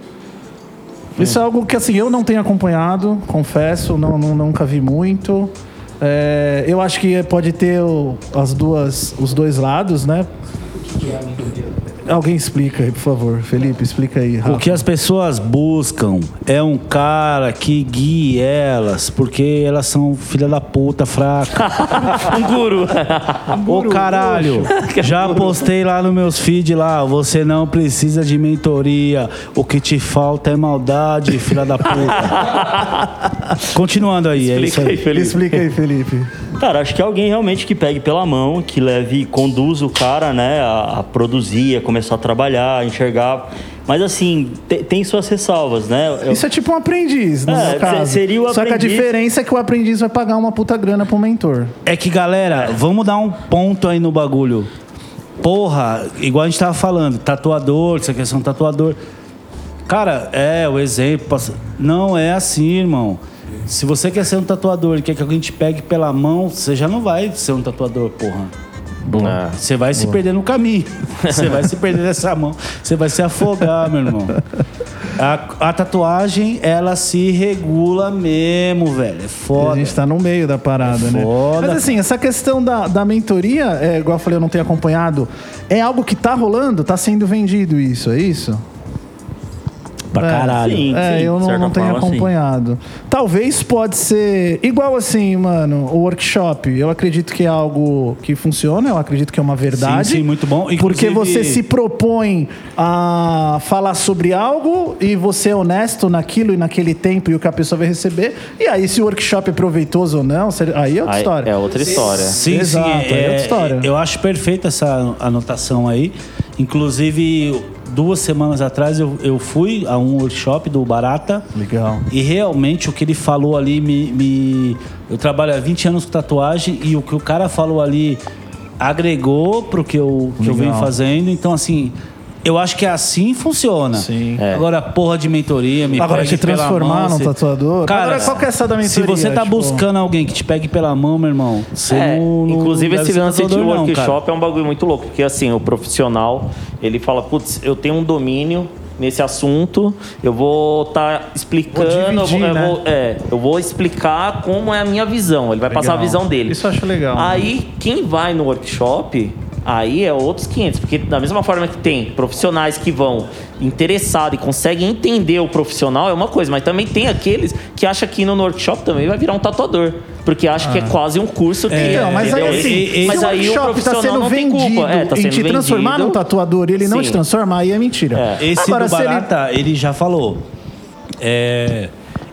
Isso é algo que, assim, eu não tenho acompanhado, confesso, não, não- nunca vi muito. É, eu acho que pode ter o- as duas, os dois lados, né? Alguém explica aí, por favor. Felipe, explica aí. Rafa. O que as pessoas buscam é um cara que guie elas, porque elas são filha da puta fraca. Um guru. Ô caralho, já postei lá nos meus feed lá, você não precisa de mentoria, o que te falta é maldade, filha da puta. Continuando aí, é isso Explica aí, aí. Felipe. Explica aí, Felipe. Cara, acho que é alguém realmente que pegue pela mão, que leve, conduza o cara, né, a, a produzir, a começar a trabalhar, a enxergar. Mas assim, te- tem suas ressalvas, né? Eu- Isso é tipo um aprendiz, no É, caso. se- seria o Só que a aprendiz- diferença é que o aprendiz vai pagar uma puta grana pro mentor. É que, galera, vamos dar um ponto aí no bagulho. Porra, igual a gente tava falando, tatuador, ser um tatuador. Cara, é, o exemplo. Não é assim, irmão. Se você quer ser um tatuador e quer que alguém te pegue pela mão, você já não vai ser um tatuador, porra. É. Você vai se perder no caminho. Você vai se perder nessa mão. Você vai se afogar, meu irmão. A, a tatuagem, ela se regula mesmo, velho. É E foda. a gente tá no meio da parada, É né? Mas assim, essa questão da, da mentoria, é, igual eu falei, eu não tenho acompanhado, é algo que tá rolando? Tá sendo vendido isso, é isso? Pra É, caralho. sim. é, eu de não, não tenho forma, sim. acompanhado. Talvez pode ser igual assim, mano, o workshop. Eu acredito que é algo que funciona, eu acredito que é uma verdade. Sim, sim, muito bom. Porque Inclusive- você se propõe a falar sobre algo e você é honesto naquilo e naquele tempo e o que a pessoa vai receber. E aí, se o workshop é proveitoso ou não, aí é outra Aí história. É outra história. Sim, Exato, sim. aí é outra história. Eu acho perfeita essa anotação aí. Inclusive, duas semanas atrás eu, eu fui a um workshop do Barata. Legal. E realmente o que ele falou ali me, me- Eu trabalho há 20 anos com tatuagem e o que o cara falou ali agregou pro que eu, que eu venho fazendo. Então, assim. Eu acho que assim funciona. Sim. É. Agora, porra de mentoria, me Agora, te pela transformar mão, num se- tatuador? Cara, Agora, qual que é essa da Se mentoria? você tá Tipo- buscando alguém que te pegue pela mão, meu irmão, você É, não, inclusive esse lance de workshop cara. é um bagulho muito louco, porque assim, o profissional, ele fala, putz, eu tenho um domínio nesse assunto, eu vou estar explicando, Vou eu, vou, dividir, eu né? vou- é, eu vou explicar como é a minha visão, ele vai passar a Legal. visão dele. Isso eu acho legal. Aí, quem vai no workshop, aí é outros 500, porque da mesma forma que tem profissionais que vão interessado e consegue entender o profissional é uma coisa, mas também tem aqueles que acham que no workshop também vai virar um tatuador, porque acha que é quase um curso que Então, mas aí assim, mas o aí o workshop tá profissional sendo não tem vendido culpa. É, tá em sendo te transformar vendido. num tatuador e ele não Sim. te transforma, aí é mentira. É. Esse Agora, do se ele- Barata, ele... já falou. É,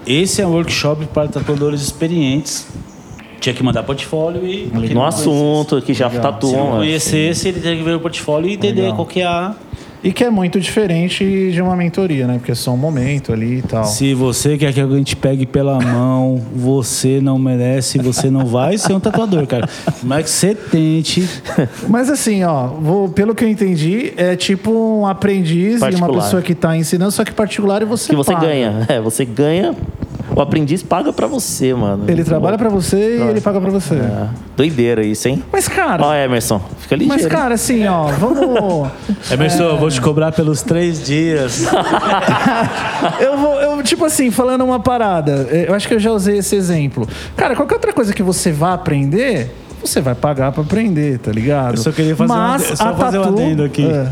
esse é um workshop para tatuadores experientes. Tinha que mandar portfólio e... No não assunto, que já Se não tatuam. é. conhecesse, ele teria que ver o portfólio e entender qual que é a... E que é muito diferente de uma mentoria, né? Porque é só um momento ali e tal. Se você quer que alguém te pegue pela mão, você não merece, você não vai ser um tatuador, cara. Mas que você tente. Mas assim, ó, vou- pelo que eu entendi, é tipo um aprendiz e uma Particular. pessoa que tá ensinando, só que particular e você Que você paga. ganha. É, você ganha. O aprendiz paga pra você, mano. Ele trabalha pra você e ele paga pra você. É. Doideira isso, hein? Mas, cara, Ó, Emerson, fica ligeiro. mas, cara, assim, ó, vamos. Emerson, eu vou te cobrar pelos três dias. eu vou, eu, tipo assim, falando uma parada, eh, eu acho que eu já usei esse exemplo. Cara, qualquer outra coisa que você vá aprender, você vai pagar pra aprender, tá ligado? Eu só queria fazer um Mas ade- só a fazer um tatu- adendo aqui. É.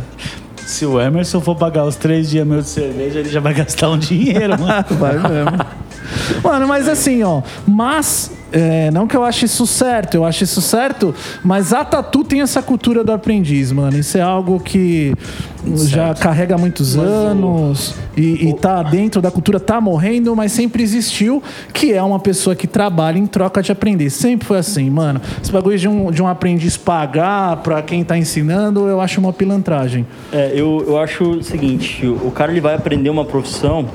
Se o Emerson for pagar os três dias meus de cerveja, ele já vai gastar um dinheiro, mano. Vai mesmo. Mano, mas assim, ó. Mas, é, não que eu ache isso certo, eu acho isso certo, mas a Tatu tem essa cultura do aprendiz, mano. Isso é algo que já carrega muitos anos e, e tá dentro da cultura, tá morrendo, mas sempre existiu, que é uma pessoa que trabalha em troca de aprender. Sempre foi assim, mano. Esse bagulho de um, de um aprendiz pagar pra quem tá ensinando, eu acho uma pilantragem. É, eu, eu acho o seguinte, o cara ele vai aprender uma profissão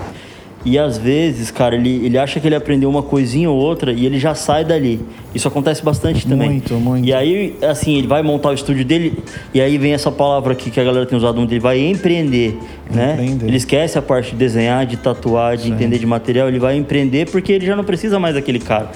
e às vezes, cara, ele, ele acha que ele aprendeu uma coisinha ou outra e ele já sai dali. Isso acontece bastante também. Muito, muito. E aí, assim, ele vai montar o estúdio dele e aí vem essa palavra aqui que a galera tem usado muito, ele vai empreender, né? Empreender. Ele esquece a parte de desenhar, de tatuar, de entender de material, ele vai empreender porque ele já não precisa mais daquele cara.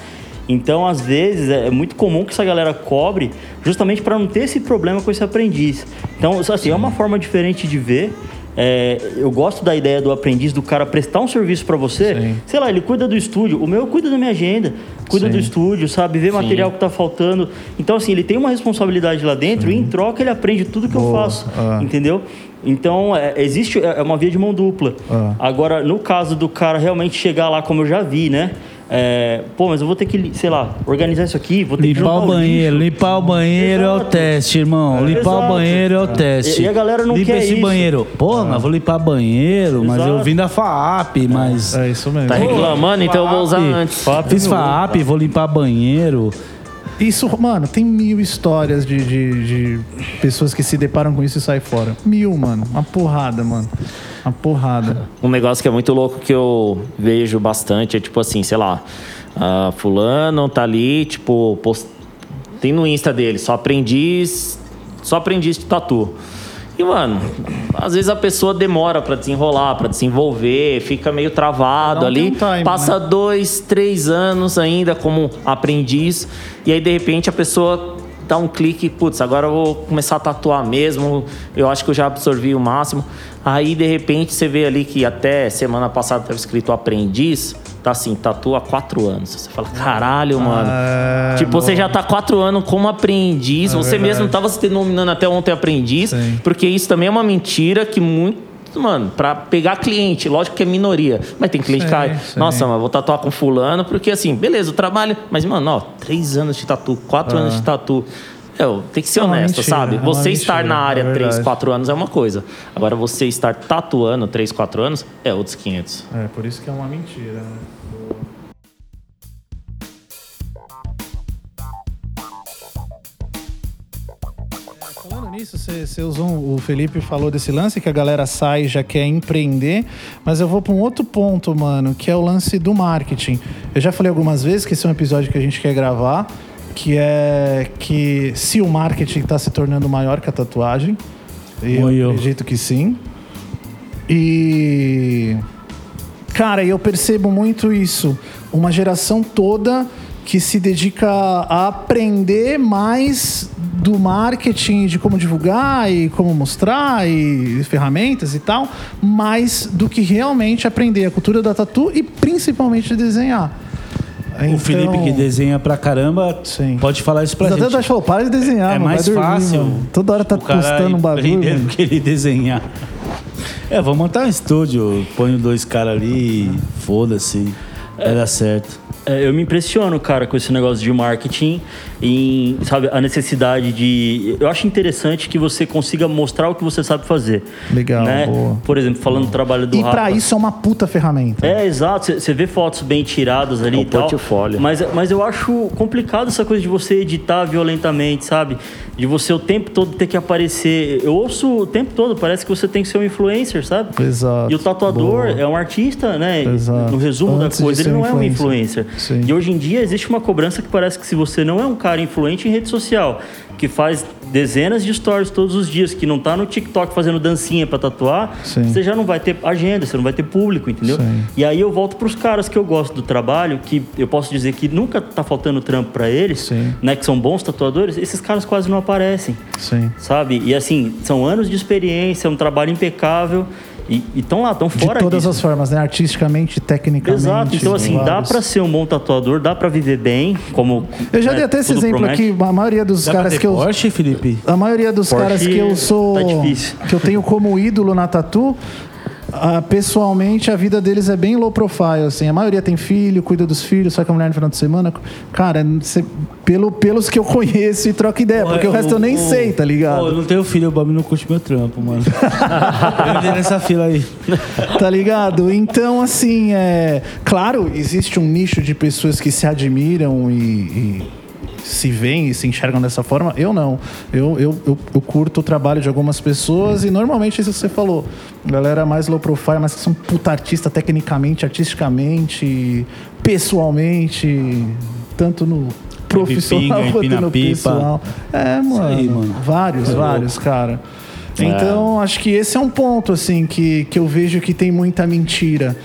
Então, às vezes, é muito comum que essa galera cobre justamente para não ter esse problema com esse aprendiz. Então, assim, é uma forma diferente de ver. É, eu gosto da ideia do aprendiz, do cara prestar um serviço para você. Sim. Sei lá, ele cuida do estúdio. O meu cuida da minha agenda, cuida Sim. do estúdio, sabe? Vê material que tá faltando. Então, assim, ele tem uma responsabilidade lá dentro e em troca ele aprende tudo que eu Boa. faço. Ah. Entendeu? Então, é, existe é é uma via de mão dupla. Ah. Agora, no caso do cara realmente chegar lá, como eu já vi, né? É, pô, mas eu vou ter que, sei lá, organizar isso aqui, vou ter que Limpar o banheiro, lixo. limpar o banheiro é o Exato. teste, irmão. Limpar o Exato. banheiro é o teste. E- e a galera não Limpa quer esse isso. banheiro. Porra, mas vou limpar banheiro, mas eu Exato. vim da FAAP, mas. É isso mesmo. Tá reclamando, então eu vou usar FAAP, antes. Fiz FAAP, vou limpar banheiro. Isso, mano, tem mil histórias de, de, de pessoas que se deparam com isso e saem fora. Mil, mano. Uma porrada, mano. Uma porrada. Um negócio que é muito louco que eu vejo bastante é tipo assim, sei lá, ah, fulano tá ali, tipo, post... tem no Insta dele, só aprendiz, só aprendiz de tatu. E, mano, às vezes a pessoa demora pra desenrolar, pra desenvolver, fica meio travado Não ali. time, passa né? dois, três anos ainda como aprendiz, e aí de repente a pessoa dá um clique, putz, agora eu vou começar a tatuar mesmo, eu acho que eu já absorvi o máximo. Aí de repente você vê ali que até semana passada estava escrito aprendiz, tá assim, tatua há quatro anos. Você fala, caralho, mano. É, tipo, você já tá quatro anos como aprendiz, você mesmo tava se denominando até ontem aprendiz, Sim. porque isso também é uma mentira que muito. Mano, pra pegar cliente, lógico que é minoria. Mas tem cliente que cai. Nossa, mas vou tatuar com fulano, porque assim, beleza, eu trabalho. Mas, mano, ó, três anos de tatu, quatro anos de tatu. Eu, tem que ser É honesto, mentira, sabe? é Você estar mentira, na área é três, verdade. quatro anos é uma coisa. Agora, você estar tatuando três, quatro anos é outros 500. É, por isso que é uma mentira, né? Nisso, você, usou o Felipe falou desse lance que a galera sai e já quer empreender, mas eu vou para um outro ponto, mano, que é o lance do marketing. Eu já falei algumas vezes que esse é um episódio que a gente quer gravar, que é que se o marketing está se tornando maior que a tatuagem, eu eu. acredito que sim. E Cara, eu percebo muito isso. Uma geração toda que se dedica a aprender mais do marketing, de como divulgar e como mostrar e ferramentas e tal, mais do que realmente aprender a cultura da tatu e principalmente desenhar. O Felipe que desenha pra caramba, Então, Sim. pode falar isso pra Mas até gente. o falou, para de desenhar, É mano, mais dormir, fácil. mano. Toda hora tá o cara postando um bagulho. que ele desenhar. É, vou montar um estúdio, ponho dois caras ali, e foda-se, vai dar certo. É, eu me impressiono, cara, com esse negócio de marketing e, sabe, a necessidade de... Eu acho interessante que você consiga mostrar o que você sabe fazer. Legal, né? boa. Por exemplo, falando do trabalho do E pra Rafa. isso é uma puta ferramenta. É, exato. Você vê fotos bem tiradas ali É o e tal. portfólio. Mas, mas eu acho complicado essa coisa de você editar violentamente, sabe? De você o tempo todo ter que aparecer. Eu ouço o tempo todo, parece que você tem que ser um influencer, sabe? Exato. E o tatuador Boa. é um artista, né? Exato. No resumo Antes da coisa, ele um não é um influencer. Sim. E hoje em dia existe uma cobrança que parece que se você não é um cara influente em rede social, que faz dezenas de stories todos os dias, que não tá no TikTok fazendo dancinha pra tatuar, Sim. você já não vai ter agenda, você não vai ter público, entendeu? Sim. E aí eu volto pros caras que eu gosto do trabalho, que eu posso dizer que nunca tá faltando trampo pra eles, né? Que são bons tatuadores, esses caras quase não aparecem, Sim. sabe? E assim, são anos de experiência, um trabalho impecável. E estão lá, estão De fora todas disso. as formas, né? Artisticamente, tecnicamente. Exato, então assim, dá pra ser um bom tatuador, dá pra viver bem, como. Eu já né, dei até esse exemplo promete. aqui, a maioria dos Dá caras que eu. Porsche, Felipe? A maioria dos Porsche caras que eu sou. tá difícil. Que eu tenho como ídolo na tatu. Ah, pessoalmente, a vida deles é bem low profile, assim. A maioria tem filho, cuida dos filhos, sai com a mulher no final de semana. Cara, cê- pelo, pelos que eu conheço e troca ideia, porque o resto eu nem sei, tá Pô, eu ligado? não tenho filho, o Bob não curte meu trampo, mano. eu entrei nessa fila aí. Tá ligado? Então, assim, é. Claro, existe um nicho de pessoas que se admiram e. e se veem e se enxergam dessa forma, eu não. Eu, eu, eu, eu curto o trabalho de algumas pessoas e normalmente isso que você falou. Galera mais low profile, mas que são puta artista tecnicamente, artisticamente, pessoalmente, tanto no profissional quanto no pessoal. É, mano. aí, mano. Vários, vários, cara. Então, acho que esse é um ponto, assim, que, que eu vejo que tem muita mentira.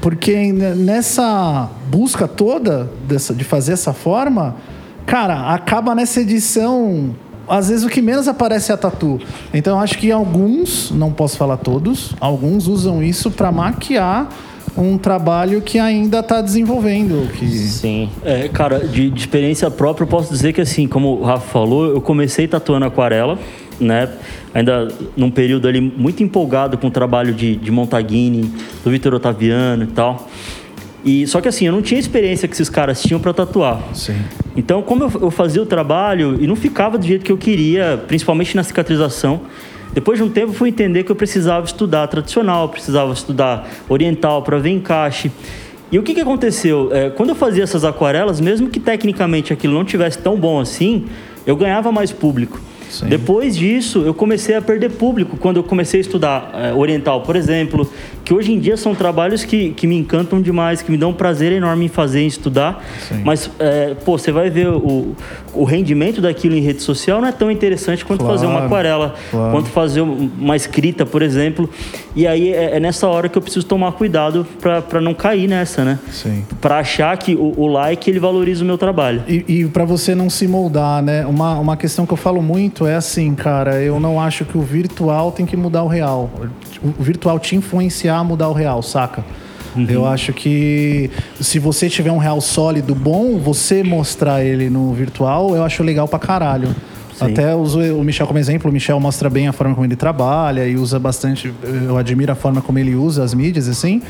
Porque ne- nessa busca toda dessa, de fazer essa forma, cara, acaba nessa edição. Às vezes o que menos aparece é a tatu. Então, acho que alguns, não posso falar todos, alguns usam isso para maquiar um trabalho que ainda está desenvolvendo. Que... Sim. É, cara, de, de experiência própria, eu posso dizer que assim, como o Rafa falou, eu comecei tatuando aquarela, né? Ainda num período ali muito empolgado com o trabalho de, de Montaguini, do Vitor Otaviano e tal. E, só que assim, eu não tinha experiência que esses caras tinham para tatuar. Sim. Então, como eu, fazia o trabalho e não ficava do jeito que eu queria, principalmente na cicatrização, depois de um tempo fui entender que eu precisava estudar tradicional, precisava estudar oriental para ver encaixe. E o que, que aconteceu? É, quando eu fazia essas aquarelas, mesmo que tecnicamente aquilo não tivesse tão bom assim, eu ganhava mais público. Sim. Depois disso, eu comecei a perder público quando eu comecei a estudar é, oriental, por exemplo, que hoje em dia são trabalhos que, que me encantam demais, que me dão um prazer enorme em fazer, em estudar. Sim. Mas, é, pô, você vai ver o, o rendimento daquilo em rede social não é tão interessante quanto Claro, fazer uma aquarela, claro. quanto fazer um- uma escrita, por exemplo. E aí é, é nessa hora que eu preciso tomar cuidado para não cair nessa, né? Sim. Para achar que o, o like ele valoriza o meu trabalho. E, e para você não se moldar, né? Uma, uma questão que eu falo muito é assim, cara, eu não acho que o virtual tem que mudar o real. O virtual te influenciar a mudar o real, saca? Eu acho que se você tiver um real sólido bom, você mostrar ele no virtual, eu acho legal pra caralho. Até uso o Michel como exemplo. O Michel mostra bem a forma como ele trabalha e usa bastante. Eu admiro a forma como ele usa as mídias, assim.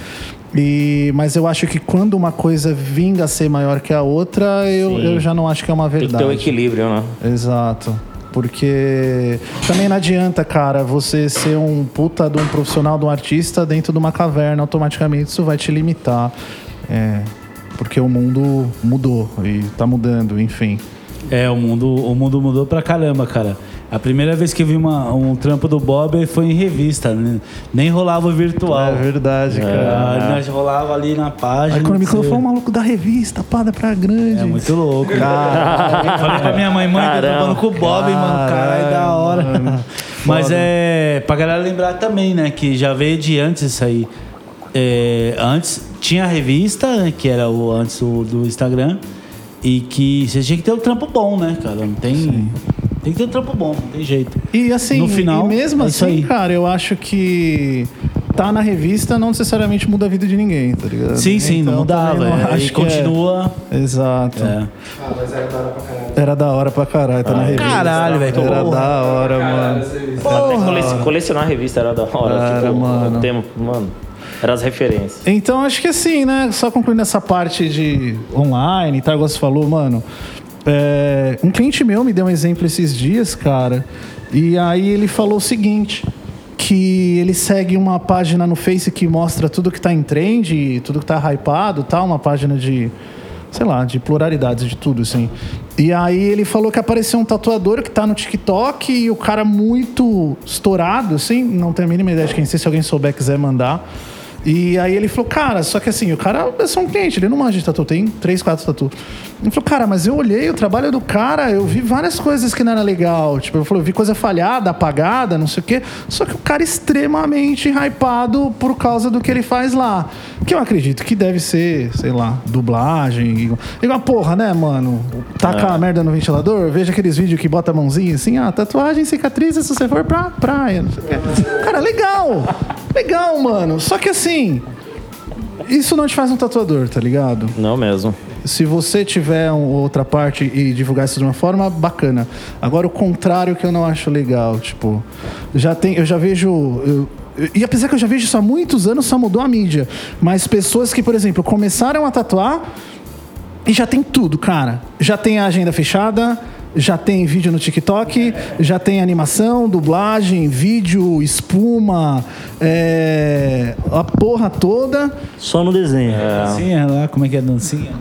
E, mas eu acho que quando uma coisa vinga a ser maior que a outra, eu, Sim. eu já não acho que é uma Tem que verdade. ter um equilíbrio, né? Exato. Porque também não adianta, cara, você ser um puta de um profissional, de um artista dentro de uma caverna, automaticamente isso vai te limitar. É, porque o mundo mudou e tá mudando, enfim. É, o mundo, o mundo mudou pra caramba, cara. A primeira vez que eu vi uma- um trampo do Bob foi em revista, né? nem rolava o virtual. É verdade, cara. Ah, nós rolava ali na página. Aí quando me foi um maluco da revista, pá, da Praia Grande. É muito louco. Falei pra minha mãe, mãe, tô Caramba. trabalhando com o Bob, mano. Caralho, da hora. mano. Mas Foda. é. Pra galera lembrar também, né? Que já veio de antes isso aí. É, antes tinha a revista, né, que era o antes do Instagram. E que você tinha que ter um trampo bom, né, cara? Não tem. Tem que ter um trampo bom, não tem jeito. E assim, No final, e mesmo é isso assim, aí. cara, eu acho que tá na revista não necessariamente muda a vida de ninguém, tá ligado? Sim, sim, não Então, mudava. também não é, acho e que é- continua. Exato. É. Era da hora pra caralho, tá na revista. caralho, velho, Era porra. da hora, mano. Até colec- colecionar a revista era da hora. Era, tipo, mano. Tempo, mano. Eram as referências. Então acho que assim, né? Só concluindo essa parte de online, tá? Igual você falou, mano. é, um cliente meu me deu um exemplo esses dias, cara. E aí ele falou o seguinte: que ele segue uma página no Face que mostra tudo que tá em trend, tudo que tá hypado, tal, uma página de. Sei lá, de pluralidades de tudo, assim. E aí ele falou que apareceu um tatuador que tá no TikTok e o cara muito estourado, assim, não tenho a mínima ideia de quem seja, se alguém souber quiser mandar. E aí ele falou, cara, só que assim, o cara é só um cliente, ele não manja de tatu, tem três, quatro tatu. Ele falou, cara, mas eu olhei o trabalho do cara, eu vi várias coisas que não era legal. Tipo, eu falei, eu vi coisa falhada, apagada, não sei o quê. Só que o cara é extremamente hypado por causa do que ele faz lá. Que eu acredito que deve ser, sei lá, dublagem. Igual, igual porra, né, mano? Taca a merda no ventilador, veja aqueles vídeos que bota a mãozinha assim, ah, tatuagem, cicatriz, se você for pra praia, não sei o quê. Cara, legal! Legal, mano. Só que assim, isso não te faz um tatuador, tá ligado? Não mesmo. Se você tiver um- outra parte e divulgar isso de uma forma, bacana. Agora, o contrário que eu não acho legal, tipo, já tem, eu já vejo. eu- e apesar que eu já vejo isso há muitos anos, só mudou a mídia. Mas pessoas que, por exemplo, começaram a tatuar e já tem tudo, cara. Já tem a agenda fechada, já tem vídeo no TikTok, já tem animação, dublagem, vídeo, espuma, é, a porra toda. Só no desenho. Dancinha lá, como é que é a dancinha?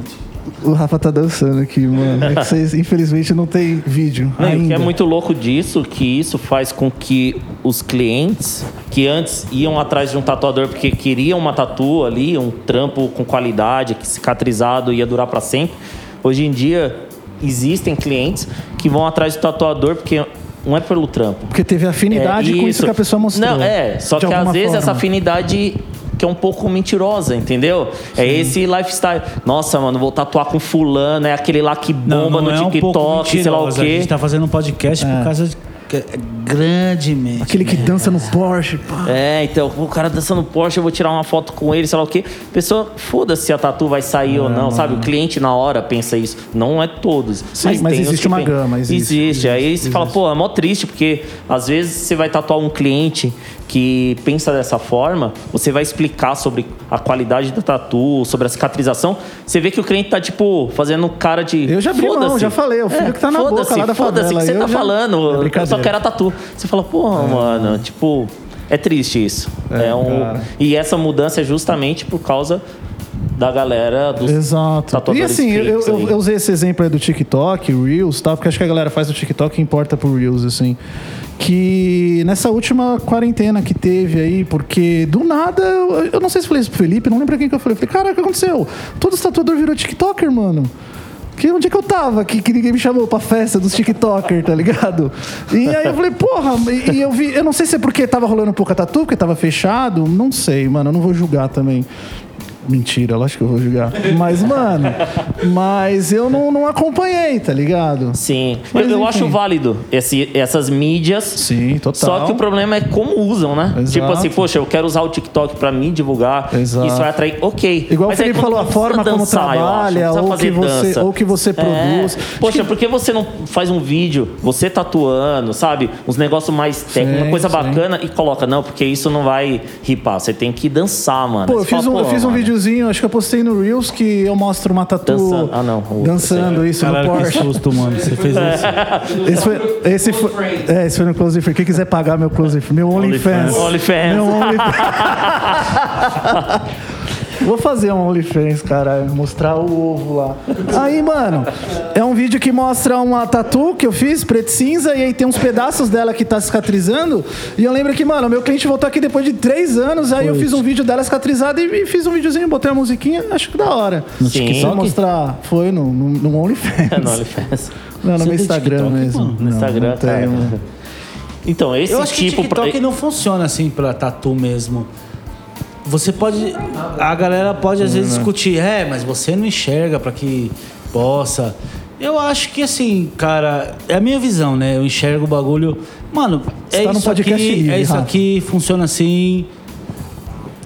O Rafa tá dançando aqui, mano. É que vocês, infelizmente, não tem vídeo. Não, e o que ainda. é muito louco disso, que isso faz com que os clientes que antes iam atrás de um tatuador porque queriam uma tatu ali, um trampo com qualidade, que cicatrizado ia durar para sempre, hoje em dia existem clientes que vão atrás do tatuador porque não é pelo trampo. Porque teve afinidade com isso que a pessoa mostrou. Não, é, só que às vezes essa forma. afinidade que é um pouco mentirosa, entendeu? É esse lifestyle. Nossa, mano, vou tatuar com fulano, é aquele lá que bomba no é um pouco TikTok, sei lá o mentirosa. A quê. gente tá fazendo um podcast por causa de... é Grandemente. Aquele que dança no Porsche. pá. É, então, o cara dançando Porsche, eu vou tirar uma foto com ele, sei lá o quê. Pessoa, foda-se se a tatu vai sair ou não, sabe? O cliente na hora pensa isso. Não é todos. Sim, mas os existe uma gama, existe, Existe. Aí existe, você fala, existe. pô, é mó triste, porque às vezes você vai tatuar um cliente que pensa dessa forma, você vai explicar sobre a qualidade da tatu, sobre a cicatrização. Você vê que o cliente tá, tipo, fazendo cara de. Eu já abri mão, já falei, é o filho que tá na boca lá da Foda-se, favela, que você eu tá já- falando. É eu só quero a tatu. Você fala, porra, mano, tipo, é triste isso. É, É, um, cara. e essa mudança é justamente por causa da galera dos Exato. E assim, eu, eu- eu usei esse exemplo aí do TikTok, Reels tal, porque acho que a galera faz o TikTok e importa pro Reels, assim. Que nessa última quarentena que teve aí, porque do nada, eu, não sei se falei isso pro Felipe, não lembro quem que eu falei. Eu falei, cara, o que aconteceu? Todo tatuador virou TikToker, mano. Que onde é que eu tava? Que, que ninguém me chamou pra festa dos TikToker, tá ligado? E aí eu falei, porra, e, e eu vi, eu não sei se é porque tava rolando pouca tatu, porque tava fechado, não sei, mano, eu não vou julgar também. Mentira, lógico que eu vou julgar. Mas, mano, mas eu não, não acompanhei, tá ligado? Sim, Mas, eu, eu acho válido esse- essas mídias. Sim, total. Só que o problema é como usam, né? Exato. Tipo assim, poxa, eu quero usar o TikTok pra me divulgar. Exato. Isso vai atrair. Ok. Igual Mas o aí Felipe quando falou, a forma como dançar, acho, trabalha, ou que você- dança. ou que você produz. É. Poxa, por que você não faz um vídeo, você tatuando, sabe? Uns negócios mais técnicos, uma coisa sim. bacana e coloca, não, porque isso não vai ripar. Você tem que dançar, mano. Pô, eu Você fiz, fala, um, eu fiz um mano, videozinho, acho que eu postei no Reels que eu mostro uma tatu Dançando. Ah, não, o dançando isso Caralho, no que Porsche. susto, mano. Você fez isso. Esse foi, esse foi, é, esse foi no Close Free. Quem quiser pagar meu Close Free, meu OnlyFans. OnlyFans. Meu OnlyFans. Vou fazer um OnlyFans, cara, mostrar o ovo lá. Aí, mano, é um vídeo que mostra uma tatu que eu fiz, preto e cinza, e aí tem uns pedaços dela que tá cicatrizando. E eu lembro que, mano, meu cliente voltou aqui depois de três anos, aí eu fiz um vídeo dela cicatrizada e, e fiz um videozinho, botei a musiquinha, acho que da hora. No Só TikTok? mostrar, foi no, no, no OnlyFans. no OnlyFans. Não, no Você meu Instagram TikTok, mesmo. mano? No Não, Instagram, não mano. Então, esse Eu acho que tipo. TikTok não funciona assim pra tatu mesmo. Você pode. A galera pode às vezes discutir, é, mas você não enxerga pra que possa. Eu acho que assim, cara, é a minha visão, né? Eu enxergo o bagulho. Mano, Você é tá isso aqui, livre, é isso Rafa. aqui, funciona assim.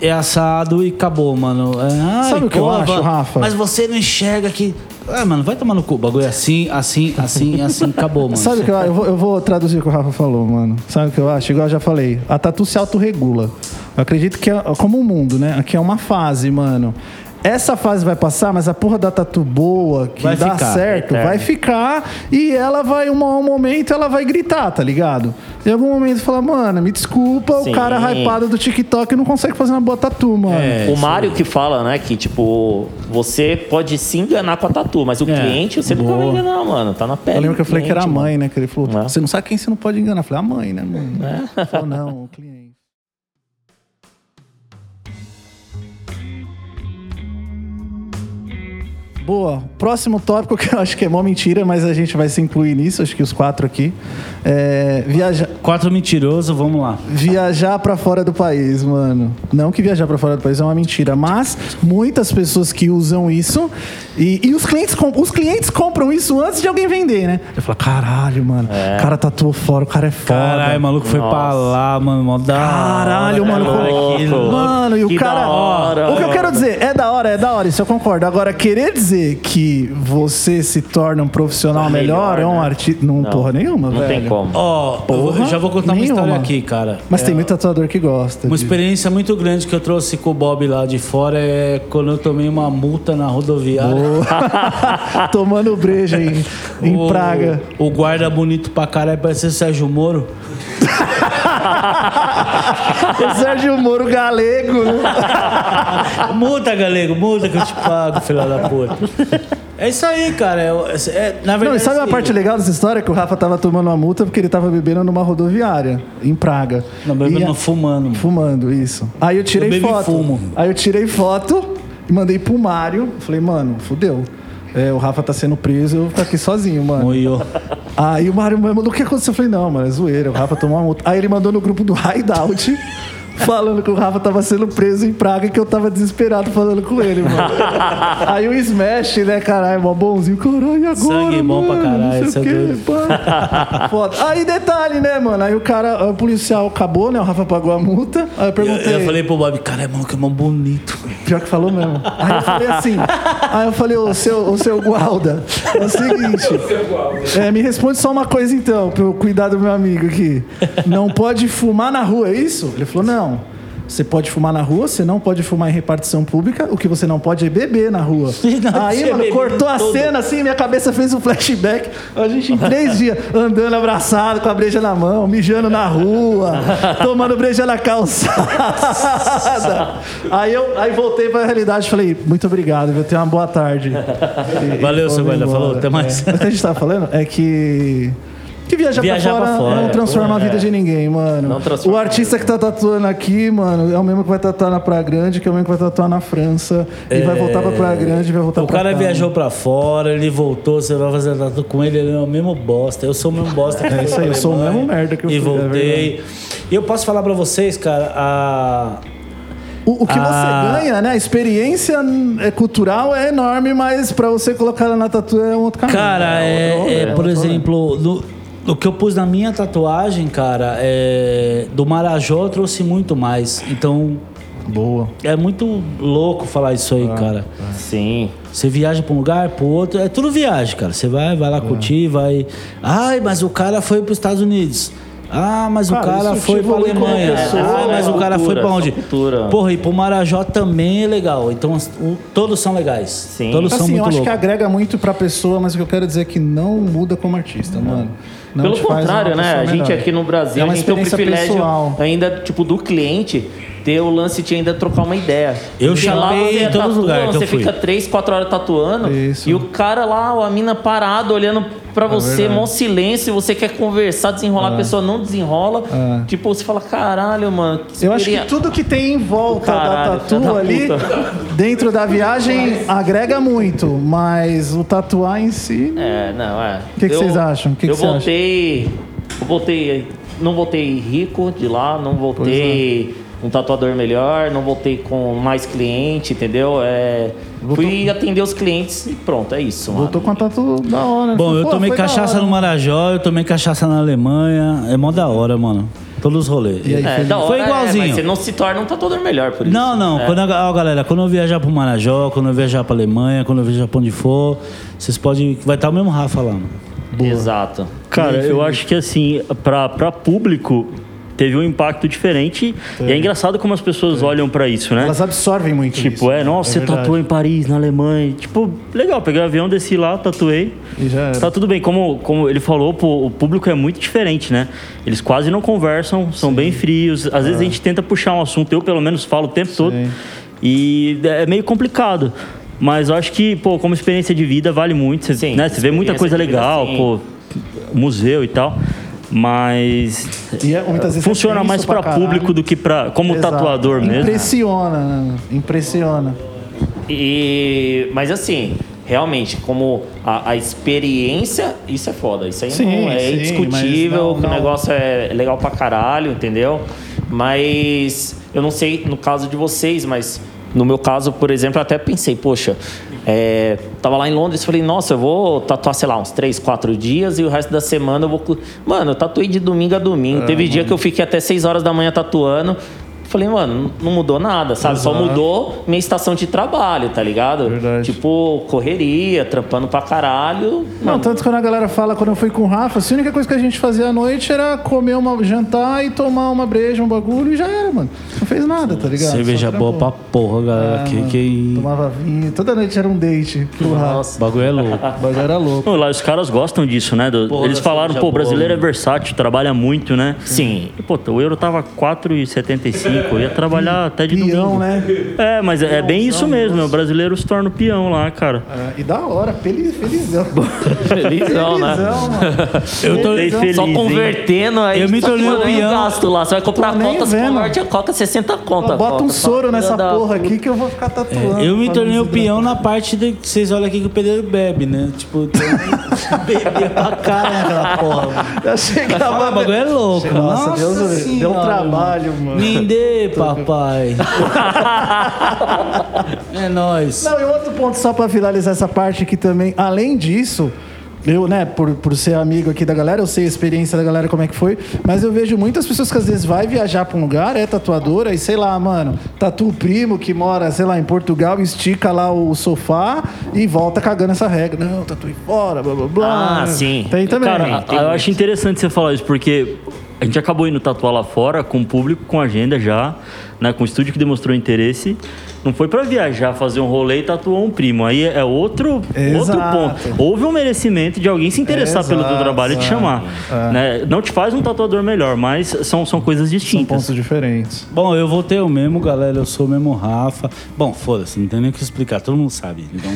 é assado e acabou, mano. É, ai, Sabe o que eu acho, Rafa? Mas você não enxerga que. Ah, mano, vai tomar no cu. O bagulho é assim, assim, assim, assim, acabou, mano. Sabe o que eu, eu, vou, eu vou traduzir o que o Rafa falou, mano. Sabe o que eu acho? Igual eu já falei, a tatu se autorregula. Eu acredito que é como o mundo, né? Aqui é uma fase, mano. Essa fase vai passar, mas a porra da tatu boa, que Vai dá ficar, certo, eterno. vai ficar e ela vai, um, um momento, ela vai gritar, tá ligado? Em algum momento falar, mano, me desculpa, Sim. o cara hypado do TikTok não consegue fazer uma boa tatu, mano. É, o Mário que fala, né, que tipo, você pode se enganar com a tatu, mas o É, cliente você nunca vai boa. enganar, mano. Tá na pele. Eu lembro que eu falei que era a cliente, mãe, né? Que ele falou, É. você não sabe quem você não pode enganar. Eu falei, a mãe, né, mano? É. Ele falou, não, o cliente. Boa. Próximo tópico que eu acho que é mó mentira, mas a gente vai se incluir nisso, acho que os quatro aqui. É viajar, Quatro mentirosos, vamos lá. viajar para fora do país, mano. Não que viajar para fora do país é uma mentira, mas muitas pessoas que usam isso e, e os, clientes com- os clientes compram isso antes de alguém vender, né? Eu falo, caralho, mano, o cara tatuou fora, o cara é foda. Caralho, maluco foi pra Nossa. lá, mano. Mó da Caralho, hora, mano. aquilo. Mano, e o Que cara. da hora. O que eu quero dizer, é da hora, é da hora, isso eu concordo. Agora, querer dizer que você se torna um profissional melhor, Melhor, é um né? artista. Não, Não, porra nenhuma, Não velho. tem como. Ó, eu já vou contar uma nenhuma. história aqui, cara. Mas É, tem muito tatuador que gosta. Uma de- experiência muito grande que eu trouxe com o Bob lá de fora é quando eu tomei uma multa na rodoviária. Tomando breja em, em O- Praga. O guarda bonito pra caralho, parecia o Sérgio Moro. O Sérgio Moro galego. né? multa, galego, multa que eu te pago, filha da puta. É isso aí, cara. É, é- na verdade, Não, e sabe a assim, parte legal dessa história? Que o Rafa tava tomando uma multa porque ele tava bebendo numa rodoviária, em Praga. Não, bebendo, E fumando. Fumando, isso. Aí eu tirei Eu foto. fumo. Aí eu tirei foto e mandei pro Mário. Falei, mano, fudeu. É, o Rafa tá sendo preso, eu ficar aqui sozinho, mano. Moiô. Aí o Mário mandou, o que aconteceu? Eu falei, não, mano, é zoeira, o Rafa tomou uma multa. Aí ele mandou no grupo do Hideout, falando que o Rafa tava sendo preso em Praga e que eu tava desesperado falando com ele, mano. Aí o Smash, né, caralho, mó bonzinho, caralho, e agora, Sangue bom pra caralho, Não sei o isso é doido. Foda. Aí detalhe, né, mano, aí o cara, o policial acabou, né, o Rafa pagou a multa, aí eu Eu, perguntei... eu falei pro Bob, cara, é mano, que é mó bonito. Pior que falou mesmo. Aí eu falei assim. Aí eu falei, ô seu, ô, seu Gualda, é o seguinte. É, me responde só uma coisa então, pra eu cuidar do meu amigo aqui. Não pode fumar na rua, é isso? Ele falou, não. Você pode fumar na rua, você não pode fumar em repartição pública, o que você não pode é beber na rua. Não, Aí, mano, cortou a todo. cena assim, minha cabeça fez um flashback. A gente em três dias andando abraçado com a breja na mão, mijando na rua, tomando breja na calçada. Aí eu aí voltei pra realidade e falei, muito obrigado, viu? Tenha uma boa tarde. E- Valeu, e seu embora. Falou, até mais. É. O que a gente tava falando é que. Que viajar, Viajar pra, fora pra fora, não é, transforma a vida é. de ninguém, mano. Não transforma o artista que tá tatuando aqui, mano, é o mesmo que vai tatuar na Praia Grande, que é o mesmo que vai tatuar na França. E vai voltar pra Praia Grande e vai voltar O pra cara cá. viajou pra fora, ele voltou, você vai fazer tatu com ele, ele é o mesmo bosta. Eu sou o mesmo bosta. que É isso aí, eu sou o mesmo merda que eu E fui, é voltei. e eu posso falar pra vocês, cara, a... O, o que Ah. você ganha, né? A experiência é, cultural é enorme, mas pra você colocar ela na tatu é um outro caminho. Cara, é, outro- é, outro por exemplo, no, o que eu pus na minha tatuagem, cara, é, do Marajó eu trouxe muito mais. Então, Boa. é muito louco falar isso aí, cara. Sim. Você viaja pra um lugar, pro outro, é tudo viagem, cara. Você vai, vai lá curtir, vai. Ai, mas o cara foi pros Estados Unidos. Ah, mas Cara, o cara foi pra Alemanha. pessoa, Ah, mas é o cara foi pra onde? cultura. Porra, e pro Marajó também é legal. Então, o- todos são legais. Sim. Todos são Assim, eu muito acho que loucos. agrega muito pra pessoa, mas o que eu quero dizer é que não muda como artista, mano. Não Pelo contrário, né? A gente melhor. aqui no Brasil, É a gente tem o privilégio pessoal. ainda, tipo, do cliente ter o lance de ainda trocar uma ideia. Eu Porque lá chapei você em todos os lugares Você fui. fica três, quatro horas tatuando Isso. e o cara lá, a mina parado, olhando pra você, É mó silêncio, você quer conversar, desenrolar, a pessoa não desenrola. É. Tipo, você fala, caralho, mano. Eu acho que tudo que tem em volta Caralho, da tatu da ali, dentro da viagem, agrega muito, mas o tatuar em si. É, não, é. O que que Eu- vocês acham? O que eu voltei. Eu voltei. Não voltei rico de lá, não voltei é. um tatuador melhor, não voltei com mais cliente, entendeu? É, Fui atender os clientes e pronto, é isso. mano. Voltou com a tatu da hora. Bom, eu Pô, tomei foi da cachaça no. Marajó, eu tomei cachaça na Alemanha. É mó da hora, mano. Todos os rolês. E aí, É, da hora, Foi é, igualzinho. mas você não se torna um tatuador melhor por isso. Não, não. É. Quando ó, galera, quando eu viajar pro Marajó, quando eu viajar pra Alemanha, quando eu viajar pra onde for, vocês podem. Vai estar o mesmo Rafa lá, mano. Exato. Cara, eu acho que assim, pra, pra público, teve um impacto diferente. E é engraçado como as pessoas olham pra isso, né? Elas absorvem muito Tipo, isso. é, nossa, você verdade. tatuou em Paris, na Alemanha. Tipo, legal, peguei o avião, desci lá, tatuei. E já era. Tá tudo bem, como, como ele falou, pô, o público é muito diferente, né? Eles quase não conversam, são bem frios. Às vezes a gente tenta puxar um assunto, eu pelo menos falo o tempo todo. E é meio complicado. Mas eu acho que, pô, como experiência de vida vale muito. Você, Sim, né? você vê muita coisa vida, legal, sim. pô, museu e tal. Mas E é- muitas vezes é funciona mais caralho. público do que pra como Exato. tatuador mesmo. Impressiona, né? Impressiona. E, mas assim, realmente, como a, a experiência, isso é foda. Isso aí Sim, não é sim, indiscutível, não- que o não- negócio é legal pra caralho, entendeu? Mas eu não sei no caso de vocês, mas no meu caso, por exemplo, eu até pensei, poxa, é, tava lá em Londres falei, nossa, eu vou tatuar, sei lá, uns três, quatro dias e o resto da semana eu vou. Mano, eu tatuei de domingo a domingo. Teve dia que eu fiquei até seis horas da manhã tatuando. Falei, mano, não mudou nada, sabe? Só Exato. mudou minha estação de trabalho, tá ligado? Verdade. Tipo, correria, trampando pra caralho. Não, Mano, tanto quando a galera fala, quando eu fui com o Rafa, assim, a única coisa que a gente fazia à noite era comer uma jantar e tomar uma breja, um bagulho e já era, mano. Não fez nada, tá ligado? Cerveja Só boa pra porra, galera. É, que, mano. que... Tomava vinho, toda noite era um date pro Rafa. Nossa. O bagulho é louco. O bagulho era louco. Lá os caras gostam disso, né? Do- Porra, Eles falaram, pô, o boa, brasileiro é mano. versátil, trabalha muito, né? Sim. E, pô, o euro tava 4,75, eu ia trabalhar até de Peão, domingo. né? É, mas é, é bem isso mesmo, né? o brasileiro se torna o peão lá, cara. É, e da hora, feliz, felizão. Felizão, né? Felizão. Eu tô, Bem feliz, Só hein? convertendo aí. Eu me tornei o peão. gasto lá. Você vai comprar Tô você vendo. converte a Coca 60 conto. a Bota um soro nessa porra aqui que eu vou ficar tatuando. eu me tornei o peão na parte de que vocês olham aqui que o pedreiro bebe, né? Tipo, bebia pra caralho aquela porra. Eu chegava. Ah, o bagulho é louco. Nossa, Nossa Deus, deu Senhora, trabalho, mano. Nindê, papai. é nóis. Não, e outro ponto só pra finalizar essa parte aqui também. Além disso, eu, né, por, por ser amigo aqui da galera, eu sei a experiência da galera como é que foi, mas eu vejo muitas pessoas que às vezes vai viajar pra um lugar, é tatuadora, e sei lá, mano, tatua o primo que mora, sei lá, em Portugal, estica lá o sofá e volta cagando essa regra. Não, tatuei fora, blá blá blá. Ah, sim. Tem também. Cara, tem eu muito. acho interessante você falar isso, porque a gente acabou indo tatuar lá fora, com o público, com agenda já, né? Com o estúdio que demonstrou interesse. Não foi pra viajar, fazer um rolê e tatuar um primo. Aí é outro, outro Exato. ponto. Houve um merecimento de alguém se interessar pelo teu Exato, trabalho e te chamar. É. Né? Não te faz um tatuador melhor, mas são, são coisas São distintas. pontos diferentes. Bom, eu vou ter o mesmo, galera. Eu sou o mesmo Rafa. Bom, foda-se, não tem nem o que explicar. Todo mundo sabe. Então,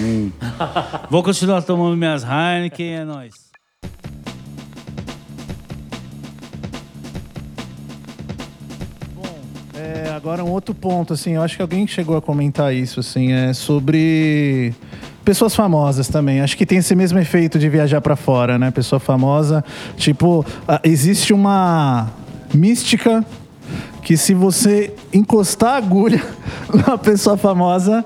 vou continuar tomando minhas Heineken. É nóis. Agora um outro ponto, assim, eu acho que alguém chegou a comentar isso, assim, é sobre pessoas famosas também. Acho que tem esse mesmo efeito de viajar pra fora, né? Pessoa famosa, tipo, existe uma mística que se você encostar a agulha na pessoa famosa,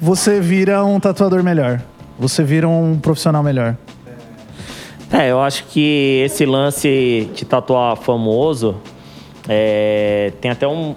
você vira um tatuador melhor. Você vira um profissional melhor. É, eu acho que esse lance de tatuar famoso é, tem até um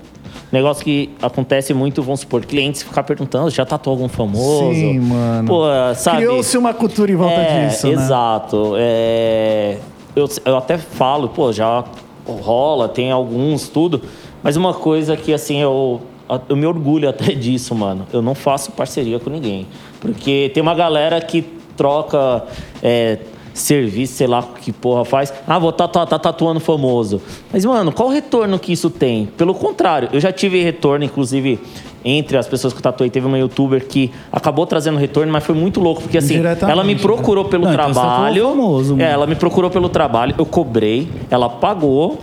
negócio que acontece muito, vamos supor, clientes ficar perguntando, já tatuou algum famoso? Sim, mano. Pô, sabe? Criou-se uma cultura em volta é, disso, né? Exato. É, eu, eu até falo, pô, já rola, tem alguns, tudo. Mas uma coisa que, assim, eu, eu me orgulho até disso, mano. Eu não faço parceria com ninguém. Porque tem uma galera que troca é, serviço, sei lá que porra faz. Ah, vou tatuar, tá tatuando famoso. Mas, mano, qual o retorno que isso tem? Pelo contrário, eu já tive retorno, inclusive, entre as pessoas que eu tatuei. Teve uma youtuber que acabou trazendo retorno, mas foi muito louco, porque assim, ela me né? procurou pelo Não, então você trabalho. tatuou famoso, é, ela me procurou pelo trabalho, eu cobrei, ela pagou.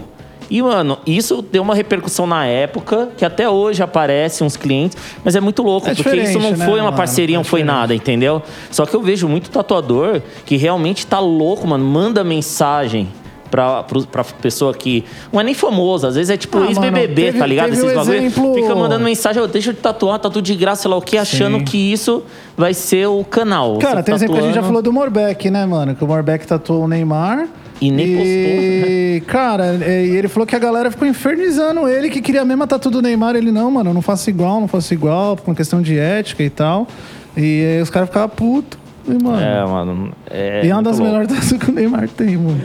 E, mano, isso deu uma repercussão na época, que até hoje aparece uns clientes, mas é muito louco, É porque isso não né, foi uma mano? parceria, É não foi nada, entendeu? Só que eu vejo muito tatuador que realmente tá louco, mano, manda mensagem. Pra, pra pessoa que não é nem famosa, às vezes é tipo Ah, ex-BBB, mano, tá ligado? teve Esses um bagulho. exemplo- Fica mandando mensagem, "Ô, deixa eu te tatuar, tatu de graça, sei lá o que, achando Sim. que isso vai ser o canal. Cara, tem exemplo que a gente já tatuando- falou do Morbeck, né, mano? Que o Morbeck tatuou o Neymar E nem E, cara, é, e ele falou que a galera ficou infernizando ele, que queria mesmo a tatu do Neymar. Ele, não, mano, eu não faço igual, não faço igual, por uma questão de ética e tal. E aí os caras ficavam putos. E, mano, É, mano. É e é uma das melhores tatus que o Neymar tem, mano.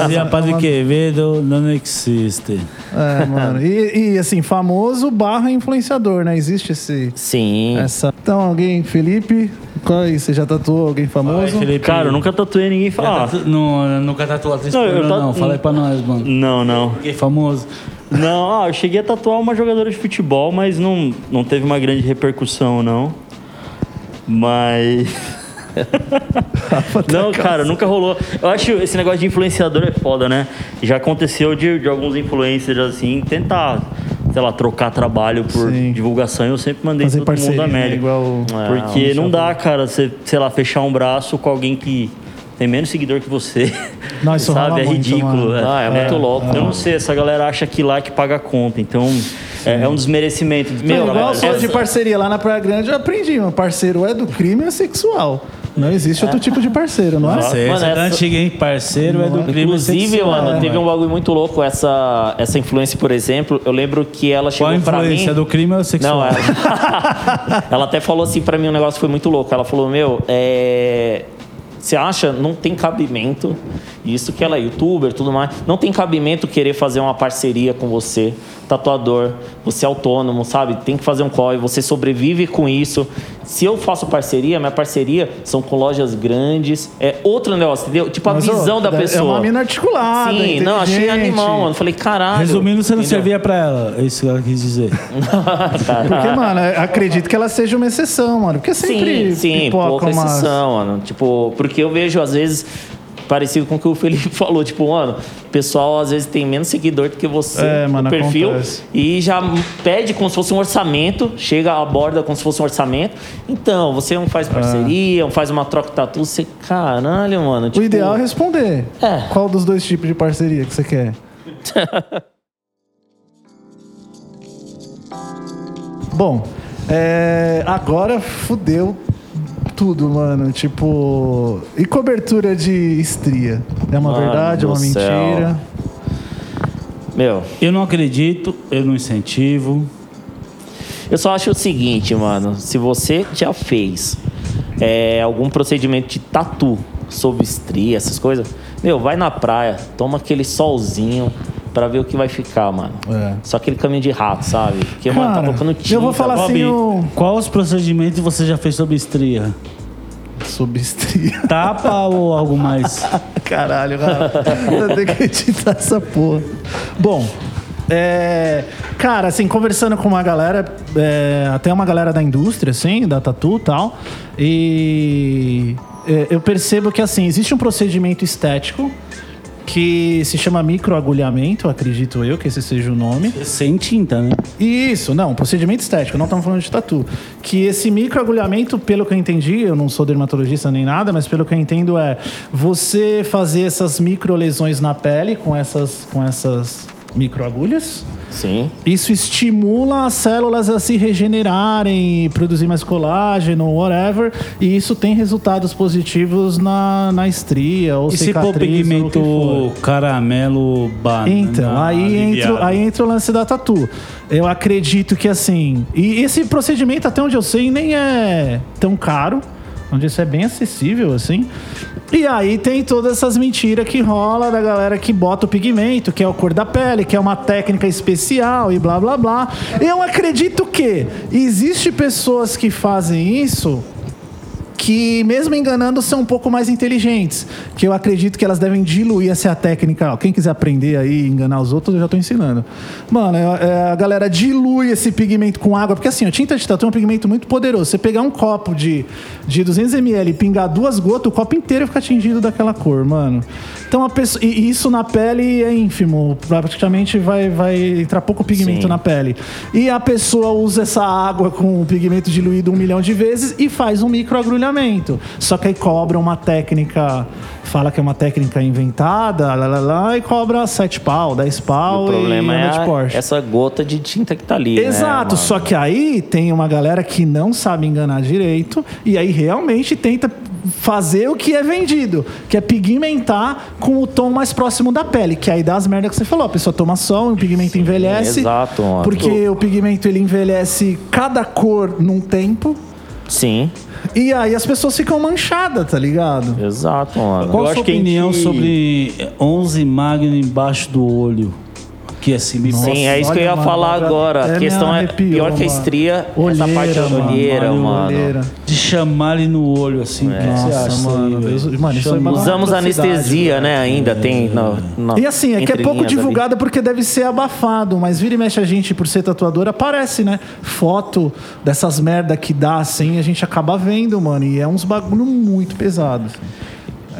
Dizia Padre Quevedo, não existe. É, mano. E, e, assim, famoso barra influenciador, né? Existe esse. Sim. Essa... Então, alguém, Felipe, qual aí? Você já tatuou alguém famoso? Cara, eu nunca tatuei ninguém falar. tatu- não, nunca tatuou atriz Não, eu pornô, tatu- não. Fala aí pra nós, mano. Não, não. Fiquei famoso. Não, ah, eu cheguei a tatuar uma jogadora de futebol, mas não, não teve uma grande repercussão, não. Mas. não, cara, nunca rolou. Eu acho esse negócio de influenciador é foda, né? Já aconteceu de, de alguns influencers assim tentar, sei lá, trocar trabalho por Sim. divulgação. Eu sempre mandei Fazer todo mundo parceria, a né? média. igual o- Porque não dá, cara, você, sei lá, fechar um braço com alguém que tem menos seguidor que você. Não, isso sabe? rola É muito, ridículo. mano. Ah, é muito louco, Eu não sei, essa galera acha que like paga a conta. Então, é, é um desmerecimento do Meu, Não, igual essa- de parceria lá na Praia Grande, eu aprendi. Meu parceiro é do crime é sexual. Não existe outro tipo de parceiro, não é? Nossa, Mano, essa é da essa- antiga, hein? Parceiro é do crime Inclusive, sexual. mano, teve um bagulho muito louco. Essa, essa influência, por exemplo, eu lembro que ela Qual chegou a pra mim. influência do crime ou sexual? Não, ela... ela até falou assim pra mim um negócio que foi muito louco. Ela falou, meu, é... Você acha, não tem cabimento, isso que ela é youtuber tudo mais, não tem cabimento querer fazer uma parceria com você, tatuador, você é autônomo, sabe? Tem que fazer um corre, você sobrevive com isso. Se eu faço parceria, minha parceria são com lojas grandes, é outro negócio, entendeu? Tipo a Mas, ó, visão da é pessoa. uma mina articulada, Sim, não, achei animal, mano. Falei, caralho. Resumindo, você não entendeu? servia pra ela. É isso que ela quis dizer. Porque, mano, eu acredito que ela seja uma exceção, mano. Porque sempre Sim, sim, pouca umas- exceção, mano. Tipo, porque eu vejo, às vezes, parecido com o que o Felipe falou, tipo, mano, o pessoal às vezes tem menos seguidor do que você É, mano, no perfil acontece. e já pede como se fosse um orçamento, chega aborda como se fosse um orçamento. Então, você não faz parceria, não faz uma troca de tatu, você, caralho, mano. O tipo, ideal é responder. É. Qual dos dois tipos de parceria que você quer? Bom, é, agora fudeu tudo, mano. Tipo. E cobertura de estria? É uma Mano verdade? É uma céu. mentira? Meu, Eu não acredito, eu não incentivo. Eu só acho o seguinte, mano. Se você já fez é, algum procedimento de tatu sob estria, essas coisas, meu, vai na praia, toma aquele solzinho pra ver o que vai ficar, mano. É. Só aquele caminho de rato, sabe? Porque, mano, tá Cara, colocando tinta. eu vou falar Bob, assim, o- qual os procedimentos você já fez sobre estria? Sob estria. Tapa ou algo mais? Caralho, cara. Eu tenho que editar essa porra. Bom, é, cara, assim, conversando com uma galera, é, até uma galera da indústria, assim, da tatu e tal, e é, eu percebo que, assim, existe um procedimento estético que se chama microagulhamento, acredito eu que esse seja o nome. Sem tinta, né? Isso, não, procedimento estético, não estamos falando de tatu. Que esse microagulhamento, pelo que eu entendi, eu não sou dermatologista nem nada, mas pelo que eu entendo é você fazer essas microlesões na pele com essas, com essas microagulhas. Sim. Isso estimula as células a se regenerarem, produzir mais colágeno, whatever, e isso tem resultados positivos na, na estria ou E se cicatriz o que for. pigmento caramelo banana? Então, aí entra, aí entra o lance da tatu. Eu acredito que assim. E esse procedimento, até onde eu sei, nem é tão caro. Onde isso é bem acessível, assim. E aí tem todas essas mentiras que rola da galera que bota o pigmento, que é a cor da pele, que é uma técnica especial e blá blá blá. Eu acredito que existe pessoas que fazem isso que mesmo enganando são um pouco mais inteligentes. Que eu acredito que elas devem diluir essa técnica. Quem quiser aprender aí enganar os outros, eu já tô ensinando. Mano, é- é, a galera dilui esse pigmento com água, porque assim, a tinta de tatu é um pigmento muito poderoso. Você pegar um copo de, de 200ml e pingar duas gotas, o copo inteiro fica tingido daquela cor, mano. Então a pessoa, e e isso na pele é ínfimo, praticamente vai, vai entrar pouco pigmento Sim. na pele. E a pessoa usa essa água com o pigmento diluído um milhão de vezes e faz um microagulhamento. Só que aí cobra uma técnica, fala que é uma técnica inventada, lá, lá, lá, e cobra 7 pau, 10 pau o problema e é a- Porsche. essa gota de tinta que tá ali. Exato, né, só que aí tem uma galera que não sabe enganar direito e aí realmente tenta fazer o que é vendido, que é pigmentar com o tom mais próximo da pele, que aí dá as merdas que você falou. A pessoa toma sol, o pigmento envelhece. exato, mano. Porque o pigmento ele envelhece cada cor num tempo. Sim, E aí as pessoas ficam manchadas, tá ligado? exato, mano. Qual Eu a sua que opinião gente- sobre 11 Magno embaixo do olho? Que assim me Sim, é isso que eu ia mano, falar agora agora. até A questão é arrepiou, pior que a mano. estria, essa Olheira, parte da mano, olheira, mano. Olheira. de chamar ele no olho assim. O que que você Nossa, acha? mano, Deus- mano, isso é Usamos anestesia, né? Ainda tem. No, no- E assim, é que é pouco divulgado porque deve ser abafado, mas vira e mexe a gente, por ser tatuador, aparece, né? Foto dessas merda que dá assim, a gente acaba vendo, mano. E é uns bagulho muito pesados.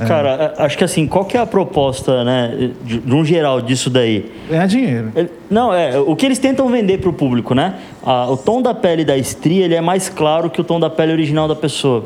Cara, acho que assim, qual que é a proposta, né, de, de um geral disso daí? Ganhar dinheiro. Ele- Não, é, o que eles tentam vender pro público, né? Ah, o tom da pele da estria, ele é mais claro que o tom da pele original da pessoa.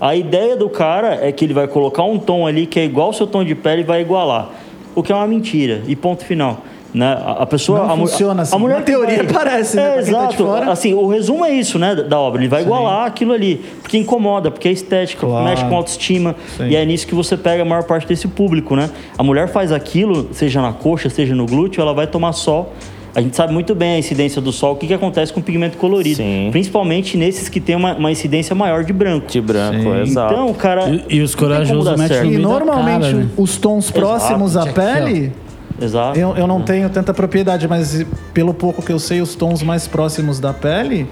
A ideia do cara é que ele vai colocar um tom ali que é igual ao seu tom de pele e vai igualar. O que é uma mentira. E ponto final. Né? A pessoa... Não a funciona assim. A mulher Na teoria parece, né? É, tá exato. fora. Assim, o resumo é isso, né, da- obra. Ele vai igualar aquilo ali. Porque incomoda, porque é estética, Claro. mexe com autoestima. Sim. E é nisso que você pega a maior parte desse público, né? A mulher faz aquilo, seja na coxa, seja no glúteo, ela vai tomar sol. A gente sabe muito bem a incidência do sol, o que, que acontece com o pigmento colorido. Sim. Principalmente nesses que tem uma, uma incidência maior de branco. De branco, exato. Então, cara. E, e os corajosos metem E normalmente cara, né? os tons próximos à que ser, pele. Exato. Eu, eu não tenho tanta propriedade, mas pelo pouco que eu sei, os tons mais próximos da pele,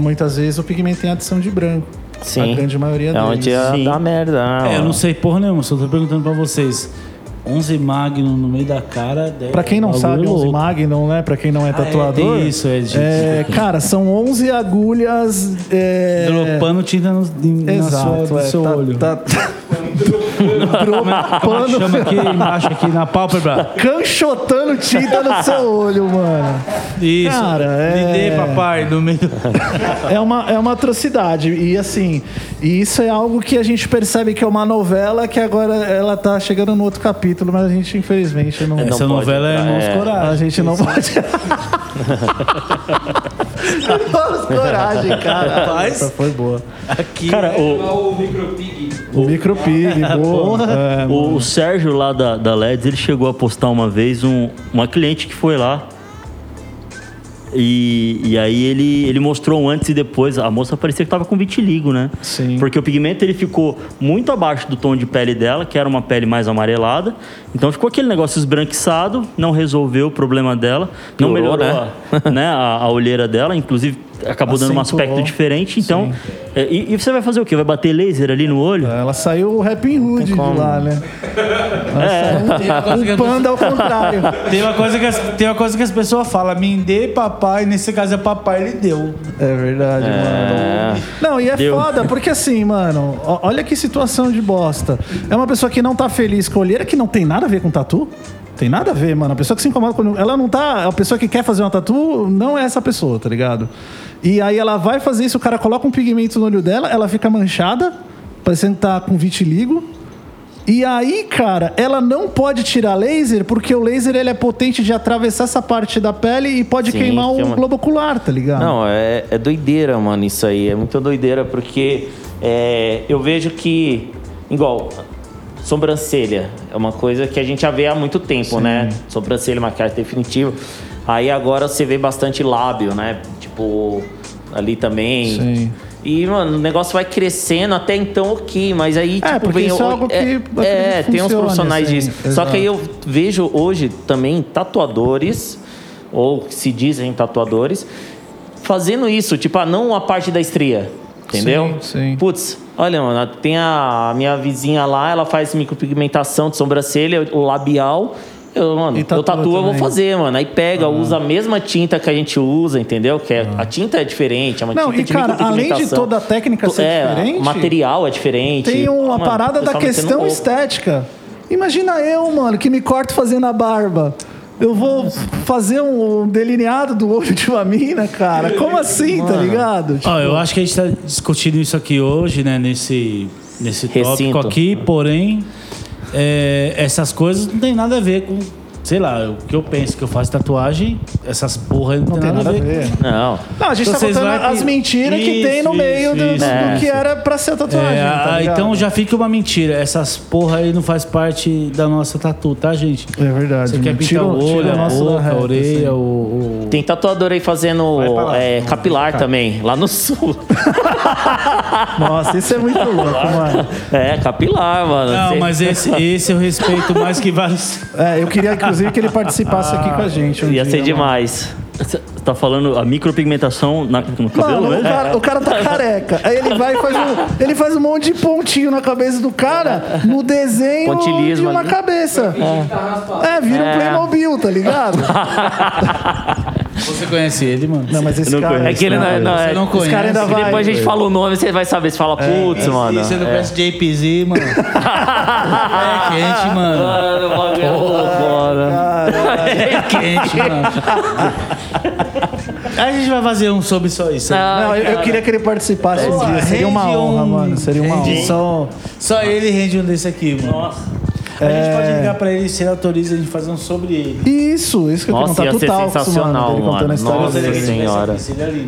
muitas vezes o pigmento tem adição de branco. Sim. A grande maioria É deles. onde ia Sim. dar merda. né, É, eu não sei porra nenhuma, só tô perguntando pra vocês. 11 Magno no meio da cara. é Pra quem não bagulho sabe, 11 louco. Magnum, né? Pra quem não é Ah, é, tatuador. isso, é, de- é, cara, são 11 agulhas. É, Dropando tinta no, na Exato, sua, no é, seu tá- olho. tá- Como Dropando, chama aqui embaixo, aqui na pálpebra. canchotando tinta no seu olho, mano. Isso. Cara, é- Me dê, papai, no meio. É uma, é uma atrocidade. E assim, e isso é algo que a gente percebe que é uma novela que agora ela tá chegando no outro capítulo, mas a gente, infelizmente, não. Essa pode novela é entrar, Mãos é. Coragem. A gente não pode. Vamos coragem, cara. Rapaz. Essa foi boa. Aqui. Cara, o, O micropig, boa. É, o, o Sérgio lá da, da LEDs, ele chegou a postar uma vez um, uma cliente que foi lá. E, e aí ele, ele mostrou um antes e depois. A moça parecia que tava com vitiligo, né? Sim. Porque o pigmento ele ficou muito abaixo do tom de pele dela, que era uma pele mais amarelada. Então ficou aquele negócio esbranquiçado, não resolveu o problema dela, não Piorou, melhorou a, né, a, a olheira dela, inclusive acabou dando um Acentuou. aspecto diferente. Então, é, e, e você vai fazer o quê? Vai bater laser ali no olho? Ela saiu o Rapping Hood de lá, né? É. Um panda ao contrário. Tem uma, coisa que as, tem uma coisa que as pessoas falam, me dê papai, nesse caso é papai, ele deu. É verdade, mano. É. Não, e é Deu. foda, porque assim, mano, olha que situação de bosta. É uma pessoa que não tá feliz com a olheira, que não tem nada a ver com tatu. Tem nada a ver, mano. A pessoa que se incomoda com. Ela não tá. A pessoa que quer fazer uma tatu não é essa pessoa, tá ligado? E aí ela vai fazer isso, o cara coloca um pigmento no olho dela, ela fica manchada, parecendo que tá com vitiligo. E aí, cara, ela não pode tirar laser porque o laser ele é potente de atravessar essa parte da pele e pode Sim, queimar o queima. globo ocular, tá ligado? Não, é, é doideira, mano, isso aí. É muito doideira, porque é, eu vejo que, igual, sobrancelha é uma coisa que a gente já vê há muito tempo, né? Sobrancelha, maquiagem definitiva. Aí agora você vê bastante lábio, né? Ali também. Sim. E, mano, o negócio vai crescendo, até então ok, mas aí, É, tipo, vem... isso é o- algo que é, é, que tem uns profissionais assim, disso. Só exato. que aí eu vejo hoje também tatuadores, ou se dizem tatuadores, fazendo isso, tipo, ah, não a parte da estria, entendeu? Sim, sim. Putz, olha, mano, tem a minha vizinha lá, ela faz micropigmentação de sobrancelha, o labial. Eu, mano, E eu tatua tatuo, eu vou fazer, mano. Aí pega, usa a mesma tinta que a gente usa, entendeu? Que é, a tinta é diferente, é uma Não, tinta e de cara, além de toda a técnica ser é, diferente, O material é diferente. Tem uma Mano, parada da questão estética. Imagina eu, mano, que me corto fazendo a barba. Eu vou fazer um delineado do olho de uma mina, cara. Como assim, tá ligado? Tipo, Ó, eu acho que a gente tá discutindo isso aqui hoje, né? Nesse, nesse tópico Recinto. aqui, porém, é, essas coisas não tem nada a ver com sei lá, o que eu penso que eu faço tatuagem, essas porra aí não, Não tem nada a ver. Não. Não, a gente Então tá contando que- as mentiras que Isso, tem no meio do, isso, do isso. que era pra ser tatuagem. É, tá ah, então já fica uma mentira. Essas porra aí não faz parte da nossa tatu, tá, gente? É verdade. Você quer Tira pintar o- olho, o a boca, reta, a orelha, assim. o, o- Tem tatuador aí fazendo lá. é, capilar também, lá no sul. Nossa, isso é muito louco, mano. É, capilar, mano. Não, mas esse, esse eu respeito mais que vários. É, eu queria, inclusive, que ele participasse aqui com a gente. um Ia dia, ser mano. demais. Você tá falando a micropigmentação na- no cabelo Mano, o mesmo? cara, o cara tá careca. Aí ele vai e faz um, ele faz um monte de pontinho na cabeça do cara no desenho Pontilismo de uma ali. cabeça. É, vira um É. Playmobil, tá ligado? Você conhece ele, mano? Não, mas esse Eu não cara... conheço. É que ele não é. Não, é não Esse conhece. cara ainda vai... depois a gente fala o nome, você vai saber. Você fala, putz, mano. E você não é. conhece JPZ, mano? é quente, mano. Mano, o bagulho é mano. É quente, mano. Aí a gente vai fazer um sobre só isso. Ah, Não, eu, eu queria que ele participasse um dia. Seria uma honra, um- mano. Seria uma rende honra. Só, só ele rende um desse aqui, mano. Nossa. A gente pode ligar pra ele se ele autoriza a gente fazer um sobre ele. Isso, isso que eu Nossa, queria ia contar. ser sensacional, mano. Mano. a história Nossa, dele. senhora.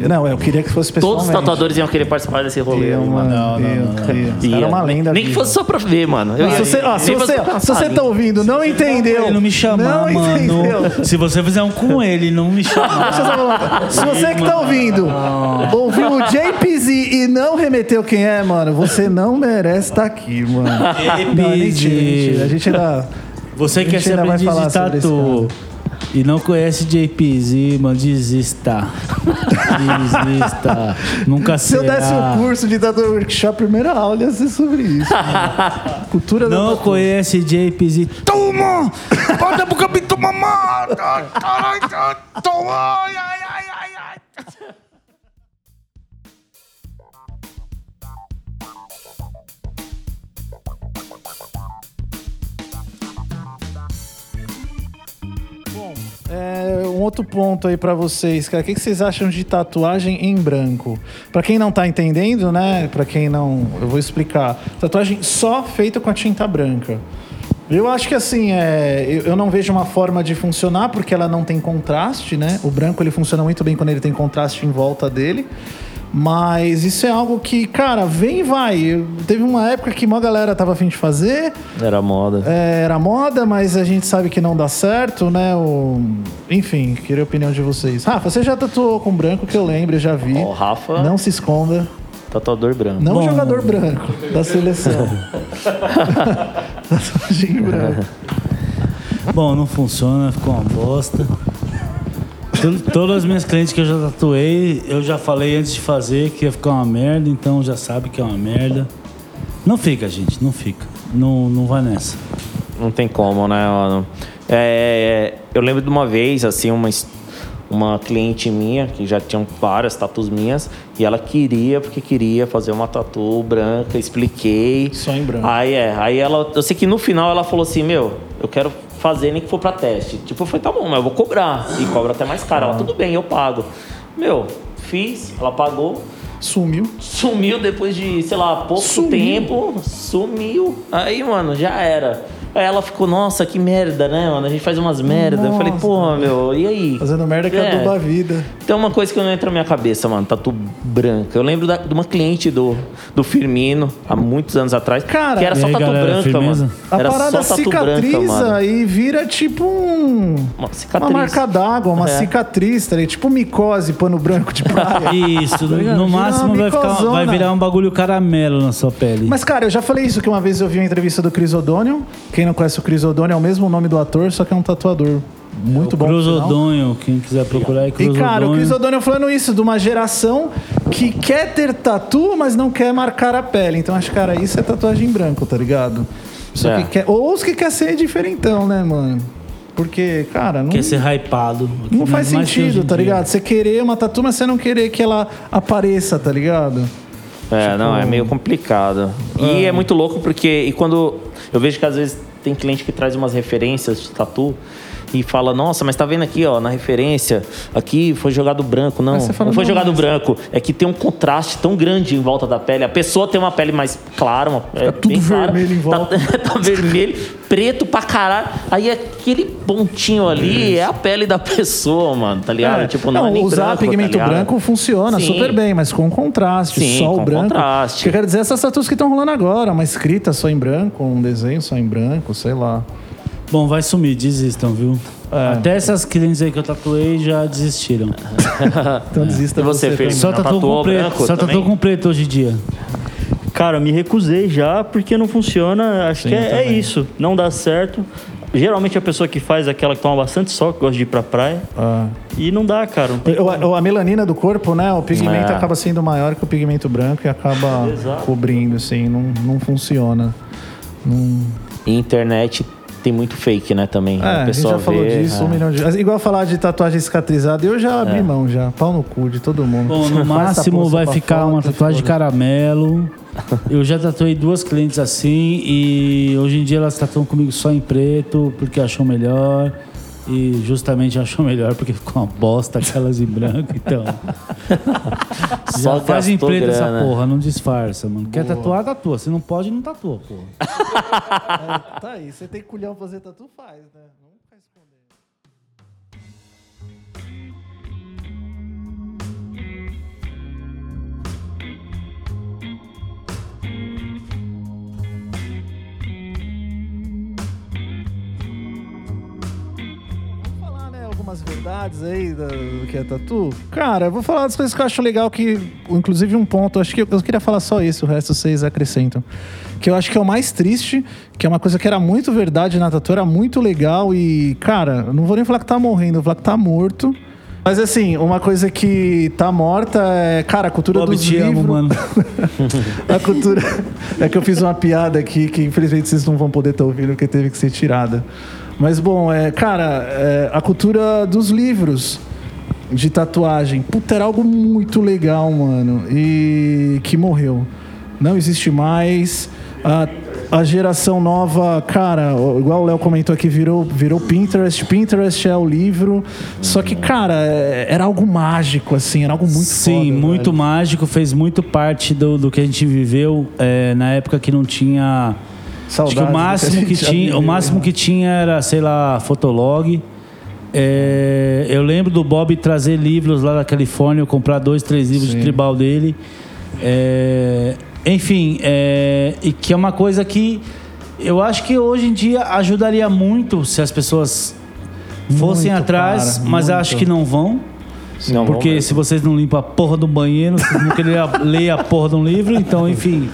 Não, eu queria que fosse pessoalmente. Todos os tatuadores iam querer participar desse rolê. Eu, mano. Não, não, eu, não, não. Ia. cara é uma lenda. Nem que fosse só pra ver, mano. Eu Se ia- você, ó, se, você, pra se você tá ouvindo, não entendeu. Ele não me chamar, não mano. Entendeu. Se você fizer um com ele, não me falar. Se você que tá ouvindo, ouviu o JPZ e não remeteu quem é, mano, você não merece estar aqui, mano. Não, é mentira, mentira. A gente ainda. Você quer gente ser aprendiz de tatu e não conhece JPZ, mano, desista. Desista. Nunca Se eu será. desse o curso de tatu workshop, primeira aula ia ser sobre isso. Cultura da Não conhece JPZ. Toma! Bota pro capitão mamado! Caralho, toma! Ai, ai, ai, ai, É, um outro ponto aí pra vocês, cara. O que, vocês acham de tatuagem em branco? Pra quem não tá entendendo, né? Pra quem não. Eu vou explicar. Tatuagem só feita com a tinta branca. Eu acho que assim, é, eu, eu não vejo uma forma de funcionar porque ela não tem contraste, né? O branco ele funciona muito bem quando ele tem contraste em volta dele. Mas isso é algo que, cara, vem e vai. Teve uma época que uma galera tava afim de fazer, Era moda. é, era moda, mas a gente sabe que não dá certo, né? O... Enfim, queria a opinião de vocês. Rafa, você já tatuou com branco, que eu lembro, eu já vi. Ó, o Rafa, Não se esconda. tatuador branco. Não Bom. jogador branco da seleção. Tatuagem branco. Bom, não funciona, ficou uma bosta. Todas as minhas clientes que eu já tatuei, eu já falei antes de fazer que ia ficar uma merda, então já sabe que é uma merda. Não fica, gente, não fica. Não, não vai nessa. Não tem como, né, mano? É, eu lembro de uma vez, assim, uma, uma cliente minha, que já tinha várias tatus minhas, e ela queria, porque queria fazer uma tatu branca, expliquei. Só em branco. Aí é, aí ela, eu sei que no final ela falou assim, meu, eu quero fazer nem que for pra teste. Tipo, eu falei, tá bom, mas eu vou cobrar. E cobra até mais caro. Ela, tudo bem, eu pago. Meu, fiz, ela pagou. Sumiu. Sumiu depois de, sei lá, pouco Sumiu? tempo. Sumiu. Aí, mano, já era. Aí ela ficou, nossa, que merda, né, mano? A gente faz umas merda. Eu falei, Nossa. pô, meu, e aí? Fazendo merda que É. aduba a vida. Tem uma coisa que não entra na minha cabeça, mano. Tatu branca. Eu lembro da- de uma cliente do, do Firmino, há muitos anos atrás, Cara, que era só aí, tatu galera, branca, firmeza? mano. A Era parada só tatu branca, cicatriza mano. e vira tipo um. Uma Uma cicatriz. marca d'água, uma É. cicatriz, tá ligado? Tipo micose, pano branco de praia. Isso, ligado? no máximo uma vai, ficar, vai virar um bagulho caramelo na sua pele. Mas, cara, eu já falei isso que uma vez eu vi uma entrevista do Chris O'Donnell. Quem não conhece o Chris O'Donnell é o mesmo nome do ator, só que é um tatuador. Muito bom. Cruz por sinal. Odonho, quem quiser procurar é E, Cruz cara, o Odonho. Chris O'Donnell falando isso, de uma geração que quer ter tatu, mas não quer marcar a pele. Então, acho que, cara, isso é tatuagem em branco, tá ligado? Só É. que quer, ou os que quer ser diferentão, né, mano? Porque, cara, não, Quer ser hypado. não faz que hoje sentido, tá ligado? Você querer uma tatu, mas você não querer que ela apareça, tá ligado? É, não, é meio complicado. E é muito louco porque e quando eu vejo que às vezes tem cliente que traz umas referências de tatu e fala, nossa, mas tá vendo aqui, ó, na referência, aqui foi jogado branco. Não, fala, não foi não, jogado mas- branco. É que tem um contraste tão grande em volta da pele. A pessoa tem uma pele mais clara, uma é, tudo bem clara. vermelho em volta. Tá, tá vermelho, preto pra caralho. Aí aquele pontinho ali é a pele da pessoa, mano, tá ligado? É. tipo, não, é nem usar branco, pigmento tá branco funciona Sim. super bem, mas com contraste, Sim, só o com branco. contraste. O que eu quero dizer é essas tatuas que estão rolando agora, uma escrita só em branco, um desenho só em branco, sei lá. Bom, vai sumir, desistam, viu? É. Até essas clientes aí que eu tatuei já desistiram. Então desista E você, você Felipe? Só tatuou tatuou com preto. branco Só tatuou com preto hoje em dia. Cara, me recusei já porque não funciona. Acho Sim, que é, é isso. Não dá certo. Geralmente a pessoa que faz é aquela que toma bastante sol, que gosta de ir pra praia. Ah. E não dá, cara. Não o- A melanina do corpo, né? O pigmento É. acaba sendo maior que o pigmento branco e acaba Exato. cobrindo, assim, não, não funciona. Não... Internet tem muito fake, né, também. É, a gente já falou vê, disso é. um milhão de vezes. Igual falar de tatuagem cicatrizada, eu já abri mão já. Pau no cu de todo mundo. Bom, no máximo vai ficar uma tatuagem de caramelo. Eu já tatuei duas clientes assim e hoje em dia elas tatuam comigo só em preto porque acham melhor. E justamente achou melhor porque ficou uma bosta aquelas em branco, então. Só Já faz em preto essa grana. porra, não disfarça, mano. Quer tatuar, tatua. Se não pode, não tatua, porra. Tá aí, você tem culhão pra fazer tatu, faz, né? Não fica escondendo. Algumas verdades aí do que é tatu? Cara, eu vou falar das coisas que eu acho legal que, inclusive um ponto, acho que eu, eu queria falar só isso, o resto vocês acrescentam. Que eu acho que é o mais triste, que é uma coisa que era muito verdade na tatu, era muito legal e, cara, eu não vou nem falar que tá morrendo, eu vou falar que tá morto. Mas assim, uma coisa que tá morta é, cara, a cultura Bob, dos te livros. amo, mano. A cultura. É que eu fiz uma piada aqui que infelizmente vocês não vão poder estar ouvindo porque teve que ser tirada. Mas bom, é, cara, é, a cultura dos livros de tatuagem. Puta, era algo muito legal, mano. E que morreu. Não existe mais. A, a geração nova, cara, igual o Léo comentou aqui, virou, virou Pinterest. Pinterest é o livro. Só que, cara, é- era algo mágico, assim, era algo muito Sim, foda, muito velho. mágico, fez muito parte do, do que a gente viveu é, na época que não tinha. Acho que Saudades o máximo a que já tinha, o máximo né? que tinha era, sei lá, Fotolog. É, eu lembro do Bob trazer livros lá da Califórnia, eu comprar dois, três livros Sim. de tribal dele. É, enfim, é, e que é uma coisa que eu acho que hoje em dia ajudaria muito se as pessoas fossem Muito, atrás, cara, mas acho que não vão. Não, Porque vamos- se vocês não limpam a porra do banheiro, vocês não querem ler a porra de um livro, então, enfim,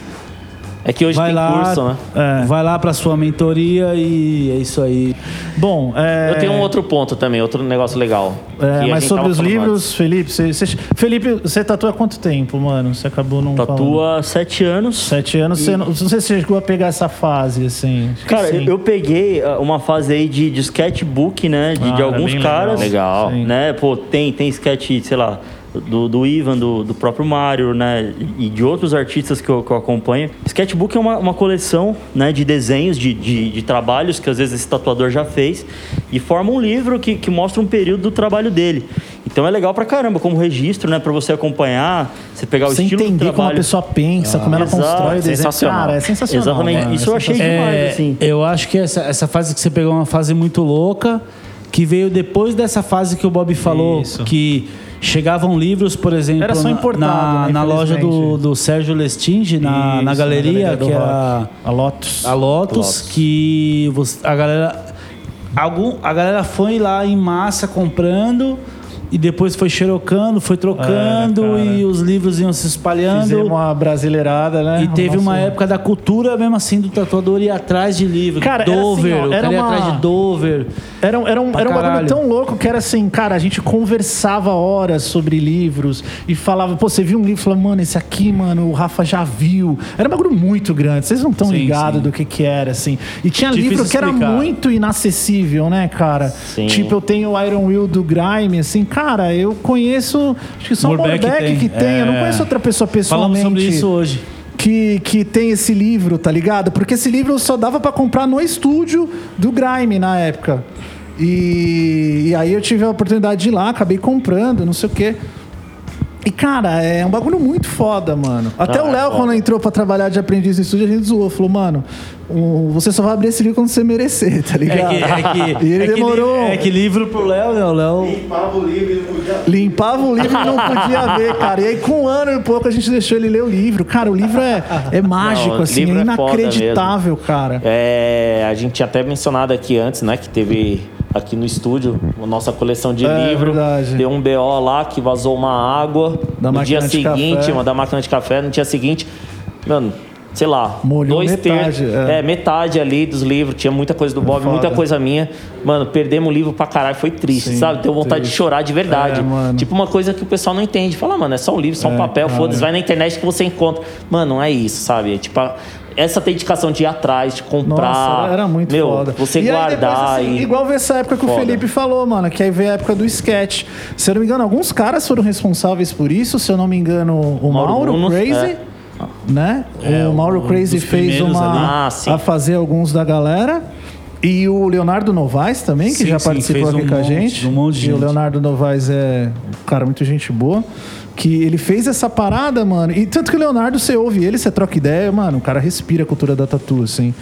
É que hoje vai tem lá, curso, né? É. vai lá pra sua mentoria e é isso aí. Bom, é... Eu tenho um outro ponto também, outro negócio legal. É, mas sobre os falando livros, Felipe, você, você- Felipe, você tatua há quanto tempo, mano? Você acabou não falando. Tatua há sete anos. Sete anos, você não, não sei se você chegou a pegar essa fase, assim. Cara, sim. eu, peguei ah, uma fase aí de, de sketchbook, né? De, Ah, de alguns caras. Legal. Sim. Né? Pô, tem, tem sketch, sei lá, do, do Ivan, do, do próprio Mario, né? E de outros artistas que eu, que eu acompanho. Sketchbook é uma, uma coleção né, de desenhos, de, de, de trabalhos que às vezes esse tatuador já fez. E forma um livro que, que mostra um período do trabalho dele. Então é legal pra caramba, como registro, né? Pra você acompanhar, você pegar o Você estilo do entender como a trabalho. pessoa pensa, como ela Exato, constrói o desenho. sensacional. Cara, é sensacional. Exatamente. mano, Isso é eu achei sensacional. demais, assim. Eu acho que essa, essa fase que você pegou é uma fase muito louca, que veio depois dessa fase que o Bob falou, Isso. que chegavam livros, por exemplo, Era só na- importado, na, né, na loja do, do Sérgio Lestinge, na, na Isso, galeria, do que era A Lotus. a Lotus, que você- a galera algum, a galera foi lá em massa comprando e depois foi xerocando, foi trocando É, e os livros iam se espalhando. Fizemos uma brasileirada, né? E teve O uma época da cultura mesmo assim do tatuador ir atrás de livro. Cara, era assim, Dover, ó, era uma- atrás de Dover. Era, um- era um, era um bagulho tão louco que era assim, cara, a gente conversava horas sobre livros e falava, pô, você viu um livro? Falava, mano, esse aqui, mano, o Rafa já viu. Era um bagulho muito grande, vocês não estão ligados do que que era, assim. E tinha Difícil livro que era muito inacessível, né, cara? Sim. Tipo, eu tenho o Iron Will do Grime, assim, cara, eu conheço, acho que só o Morbeck Morbeck que tem, eu não é. conheço outra pessoa Falamos pessoalmente sobre isso hoje. que, que tem esse livro, tá ligado? Porque esse livro só dava pra comprar no estúdio do Grime na época. E, e aí eu tive a oportunidade de ir lá, acabei comprando, não sei o quê. E, cara, é um bagulho muito foda, mano. Até Ah, o é Léo, foda. quando entrou pra trabalhar de aprendiz no estúdio, a gente zoou. Falou, mano, o- você só vai abrir esse livro quando você merecer, tá É ligado? que, é que, E ele é que demorou. li- É que livro pro Léo, né? O Léo. Limpava o livro e não podia ver, cara. E aí, com um ano e pouco, a gente deixou ele ler o livro. Cara, o livro é, é mágico, Não, o assim, livro é é inacreditável, cara. É, a gente tinha até mencionado aqui antes, né? Que teve aqui no estúdio a nossa coleção de É, livro. verdade. Deu um BO lá que vazou uma água. Da no dia seguinte, uma da máquina de café, no dia seguinte, mano, sei lá, Molhou dois metade, terços. é. É. metade ali dos livros. Tinha muita coisa do Bob, foda. muita coisa minha. Mano, perdemos o livro pra caralho, foi triste, Sim, sabe? Deu vontade triste. de chorar de verdade. É. Tipo uma coisa que o pessoal não entende. Fala, mano, é só um livro, só um É, papel, foda-se, vai na internet que você encontra. Mano, não é isso, sabe? É Tipo, a- essa dedicação de ir atrás, de comprar. Nossa, era- muito meu, foda. Você e guardar depois, assim, e. Igual ver essa época que o Foda. Felipe falou, mano, que aí veio a época do sketch. Se eu não me engano, alguns caras foram responsáveis por isso. Se eu não me engano, o Mauro Mauro, Bruno, Crazy. é. Né? o Mauro um Crazy fez uma. Ah, sim. a fazer alguns da galera. E o Leonardo Novaes também, que Sim, já sim, participou fez aqui um com a monte, gente. um monte de e o gente. Leonardo Novaes é um cara muito gente boa. Que ele fez essa parada, mano. E tanto que o Leonardo, você ouve ele, você troca ideia, mano, o cara respira a cultura da tatu, assim.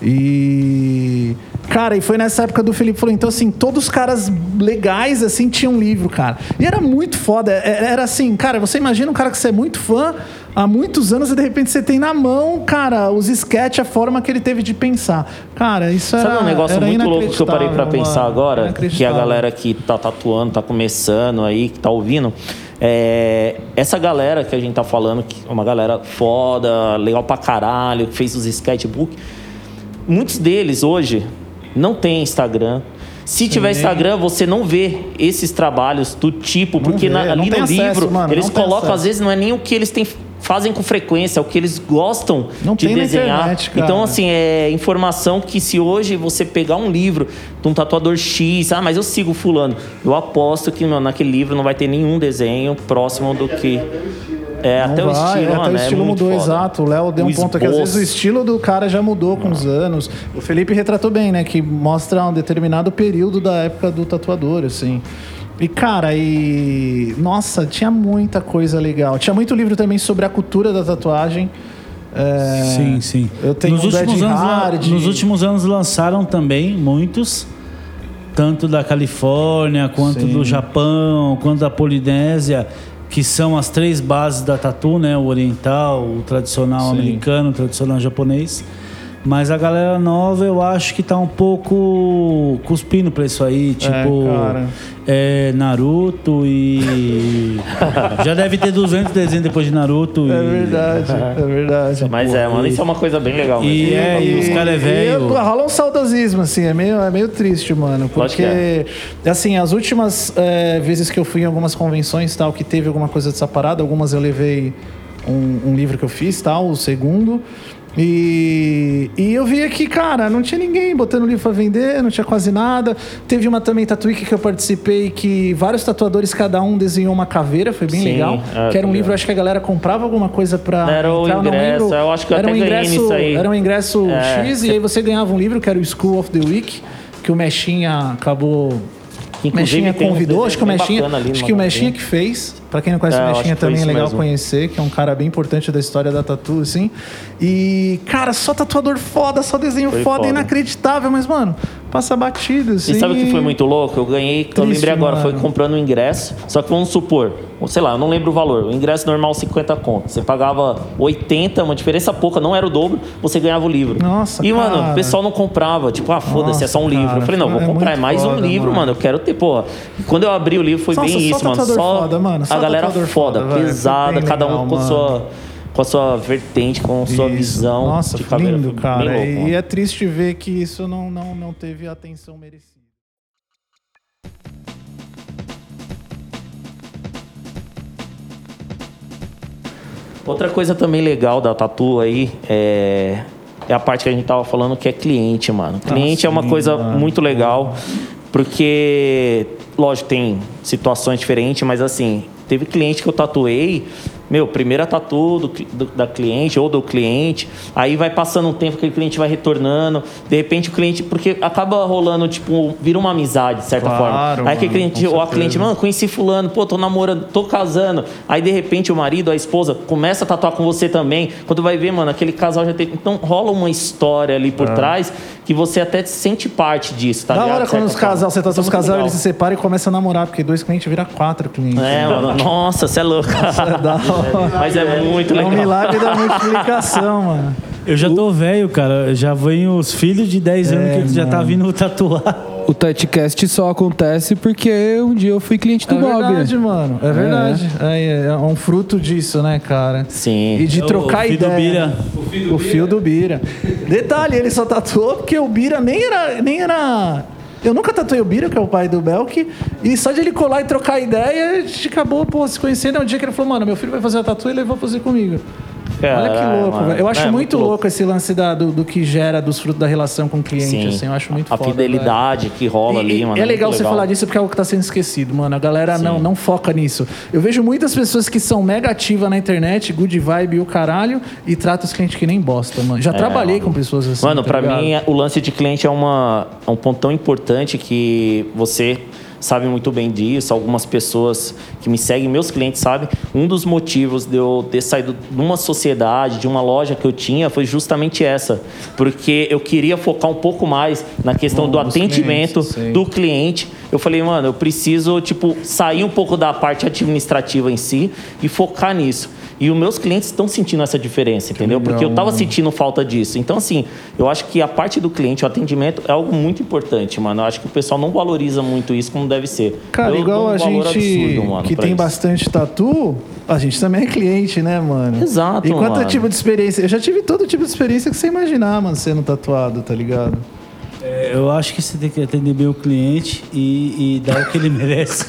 E. Cara, e foi nessa época do Felipe falou, então assim, todos os caras legais, assim, tinham um livro, cara. E era muito foda. é- Era assim, cara, você imagina um cara que você é muito fã há muitos anos e de repente você tem na mão, cara, os sketch, a forma que ele teve de pensar. Cara, isso era. Sabe um negócio era muito louco que eu parei pra inacreditável, pensar agora? Que a galera que tá tatuando, tá começando aí, que tá ouvindo. É, essa galera que a gente tá falando, que é uma galera foda, legal pra caralho, que fez os sketchbook. Muitos deles hoje não tem Instagram. Se tiver Instagram, você não vê esses trabalhos do tipo, porque vê, na- não ali no acesso, livro mano, eles não colocam, acesso. às vezes, não é nem o que eles têm, fazem com frequência, é o que eles gostam Não de desenhar. internet. Então, assim, é informação que se hoje você pegar um livro de um tatuador X, ah, mas eu sigo fulano, eu aposto que naquele livro não vai ter nenhum desenho próximo do que. É, Não até o vai, estilo, até mano, o é estilo muito mudou, foda. exato. O Léo deu O um ponto aqui. Às vezes o esboço. estilo do cara já mudou com os anos. O Felipe retratou bem, né? Que mostra um determinado período da época do tatuador, assim. E, cara, e. Nossa, tinha muita coisa legal. Tinha muito livro também sobre a cultura da tatuagem. É, Sim, sim. Eu tenho nos, um últimos anos, Hard. nos últimos anos lançaram também muitos, tanto da Califórnia, quanto Sim. do Japão, quanto da Polinésia, que são as três bases da tatu, né? O oriental, o tradicional Sim. americano, o tradicional japonês. Mas a galera nova eu acho que tá um pouco cuspindo pra isso aí, tipo cara. é, Naruto e já deve ter 200 desenhos depois de Naruto É e verdade, é verdade. Mas é, mano, isso é uma coisa bem legal mesmo. E é, e os caras é velho. E rola um saudosismo, assim, é meio, é meio triste, mano. Porque, assim, as últimas é, vezes que eu fui em algumas convenções tal, que teve alguma coisa dessa parada, algumas eu levei um, um livro que eu fiz, tal, o segundo. E, e eu via que, cara, não tinha ninguém botando livro pra vender, não tinha quase nada. Teve uma também Tatuíque que eu participei que vários tatuadores, cada um desenhou uma caveira, foi bem Sim, legal. é, que era um tô livro, acho que a galera comprava alguma coisa pra. Era o entrar, ingresso, lembro. eu acho que eu era até um ingresso, aí. Era um ingresso É, X, e aí você ganhava um livro que era o School of the Week, que o Mechinha acabou. Inclusive, uns convidou, acho que o ali acho que o caveira. que fez. Pra quem não conhece É, o foi também é legal mesmo. conhecer, que é um cara bem importante da história da tatu, assim. E, cara, só tatuador foda, só desenho Foi foda, foda. inacreditável, mas, mano, passa batido, assim. E sabe o que foi muito louco? Eu ganhei, que eu Triste, lembrei agora, foi mano. comprando o ingresso. Só que vamos supor, sei lá, eu não lembro o valor. O ingresso normal 50 conto. Você pagava 80, uma diferença pouca, não era o dobro, você ganhava o livro. Nossa, E, mano, cara. o pessoal não comprava. Tipo, ah, foda-se, é só um Nossa, livro. cara, eu falei, não, vou é comprar é muito mais um foda, livro, mano. mano. Eu quero ter, porra. Quando eu abri o livro foi Nossa, bem isso, mano. Só foda, mano, só galera foda, foda, velho. pesada, cada um legal, com mano. sua. Com a sua vertente, com a sua Isso. visão Nossa, de lindo, cara. louco, e é triste ver que isso não, não, não teve a atenção merecida. Outra coisa também legal da tatu aí é, é a parte que a gente tava falando que é cliente, mano. Cliente é uma coisa mano. muito legal, porque, lógico, tem situações diferentes, mas assim, teve cliente que eu tatuei meu, primeira tatu do, cli- do- da cliente ou do cliente, aí vai passando um tempo que o cliente vai retornando, de repente o cliente, porque acaba rolando, tipo, vira uma amizade, de certa Claro, forma. Aí que o cliente, ou a cliente, mano, conheci fulano, pô, tô namorando, tô casando. Aí de repente o marido, a esposa, começa a tatuar com você também. Quando vai ver, mano, aquele casal já teve. Então rola uma história ali por trás que você até sente parte disso, tá Da ligado? hora quando os casal, você tá é os casal, legal. eles se separam e começam a namorar, porque dois clientes viram quatro clientes. É, mano, nossa, você é louco. da hora. Mas é muito É um legal. milagre da multiplicação, mano. Eu já tô velho, cara. Já vem os filhos de 10 anos que já tá vindo tatuar. O TouchCast só acontece porque um dia eu fui cliente do É Bob. verdade, mano. É verdade. É, é um fruto disso, né, cara? Sim. E de É o trocar fio do ideia. Bira. O fio do Bira. Detalhe, ele só tatuou porque o Bira nem era. Nem era... Eu nunca tatuei o Bira, que é o pai do Belk, e só de ele colar e trocar ideia, a gente acabou pô, se conhecendo. É um dia que ele falou, mano, meu filho vai fazer a tatu e ele vai fazer comigo. Olha que Caralho, louco, mano. velho. Eu acho É, muito louco, esse lance da- do, do que gera dos frutos da relação com o cliente, Sim. assim. Eu acho muito A foda, fidelidade que rola e, ali, mano. é legal muito você falar disso porque é algo que tá sendo esquecido, mano. A galera não, não foca nisso. Eu vejo muitas pessoas que são mega ativas na internet, good vibe e o caralho, e tratam os clientes que nem bosta, mano. Já trabalhei mano. com pessoas assim. Mano, tá pra ligado? mim, o lance de cliente é, uma, é um ponto tão importante que você sabe muito bem disso. Algumas pessoas que me seguem, meus clientes, sabem. Um dos motivos de eu ter saído de uma sociedade, de uma loja que eu tinha, foi justamente essa. Porque eu queria focar um pouco mais na questão do dos atendimento clientes, do cliente. Eu falei, mano, eu preciso, tipo, sair um pouco da parte administrativa em si e focar nisso. E os meus clientes estão sentindo essa diferença, entendeu? Porque eu tava sentindo falta disso. Então, assim, eu acho que a parte do cliente, o atendimento, é algo muito importante, mano. Eu acho que o pessoal não valoriza muito isso como deve ser. Cara, Eu igual um a gente absurdo, mano, que tem isso. bastante tatu, a gente também é cliente, né, mano? Exato, E quanto mano. tipo de experiência? Eu já tive todo tipo de experiência que você imaginar, mano, sendo tatuado, tá ligado? É, Eu acho que você tem que atender bem o cliente e, e dar o que ele merece.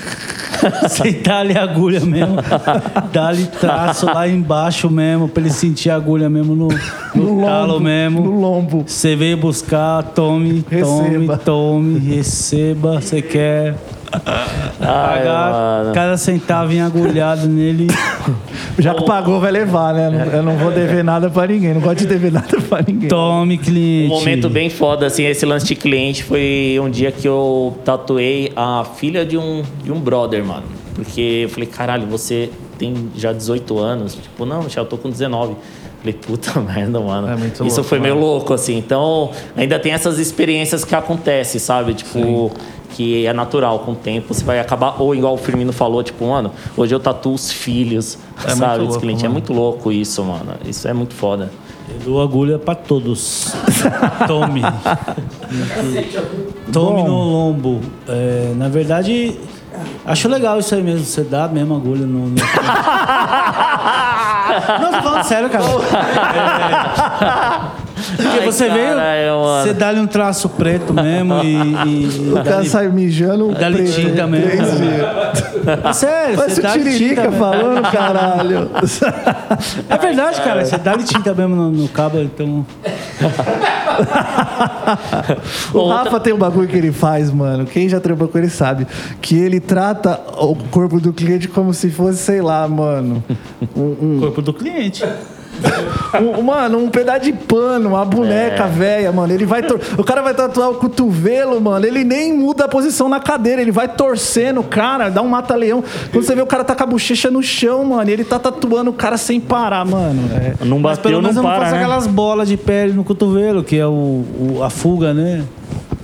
Sentar ali a agulha mesmo, dar ali traço lá embaixo mesmo, pra ele sentir a agulha mesmo no, no, talo mesmo. No lombo. Você veio buscar, tome, tome, Receba. tome, receba, você quer. Ai, Pagar mano. cada centavo agulhado nele. Já que pagou, vai levar, né? Eu não vou dever nada pra ninguém. Não gosto de dever nada pra ninguém. Tome, cliente. Um momento bem foda, assim, esse lance de cliente foi um dia que eu tatuei a filha de um, de um brother, mano. Porque eu falei, caralho, você tem já 18 anos? Tipo, não, já eu tô com 19. Falei, puta merda, mano. É muito Isso louco, foi meio mano. louco, assim. Então, ainda tem essas experiências que acontecem, sabe? Tipo, que é natural com o tempo. Você vai acabar, ou igual o Firmino falou, tipo, mano, hoje eu tatuo os filhos, muito sabe? louco, clientes. É muito louco isso, mano. Isso é muito foda. Eu dou agulha pra todos. Tome. Tome Bom. no lombo. É, na verdade, acho legal isso aí mesmo. Você dá a mesma agulha no. no... Não, tô falando sério, cara. É, Porque Ai, você veio, caralho, mano. você dá-lhe um traço preto mesmo e. e O cara dá-lhe- sai mijando. dá-lhe preto, tinta mesmo. É sério, Parece você o dá Tiririca falando, caralho. É verdade, cara. Você dá-lhe tinta mesmo no, no cabo, então. O Rafa tem um bagulho que ele faz, mano. Quem já trabalhou com ele sabe. Que ele trata o corpo do cliente como se fosse, sei lá, mano. Um, Corpo do cliente. um- mano, um pedaço de pano, uma boneca velha, mano. Ele vai. O cara vai tatuar o cotovelo, mano. Ele nem muda a posição na cadeira. Ele vai torcendo o cara, dá um mata-leão. Quando você vê o cara tá com a bochecha no chão, mano. E ele tá tatuando o cara sem parar, mano. É. Não Mas bateu, pelo não menos eu não para, faço né? aquelas bolas de pele no cotovelo, que é o, o- a fuga, né?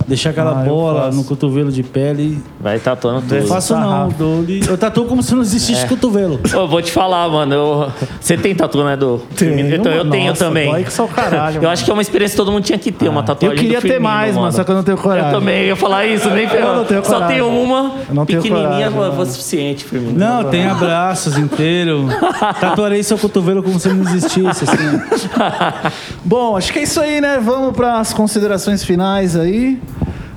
Deixar aquela Ah, bola no cotovelo de pele. Vai tatuando Eu tudo. faço não. dou-lhe- eu tatuo como se não existisse cotovelo. Pô, eu vou te falar, mano. eu- Você tem tatu, né, do Tenho, Firmino? Então, eu tenho Nossa, também. dói que só o caralho, eu mano. acho que é uma experiência que todo mundo tinha que ter, uma Eu tatuagem queria do ter Firmino, mais, mano, só que eu não tenho coragem. Eu também ia falar isso, nem Eu não tenho Só coragem. tenho uma Eu não tenho pequenininha, coragem, foi suficiente, Firmino. Não, tem abraços inteiro. Tatuarei seu cotovelo como se não existisse, assim. Bom, acho que é isso aí, né? Vamos para as considerações finais aí.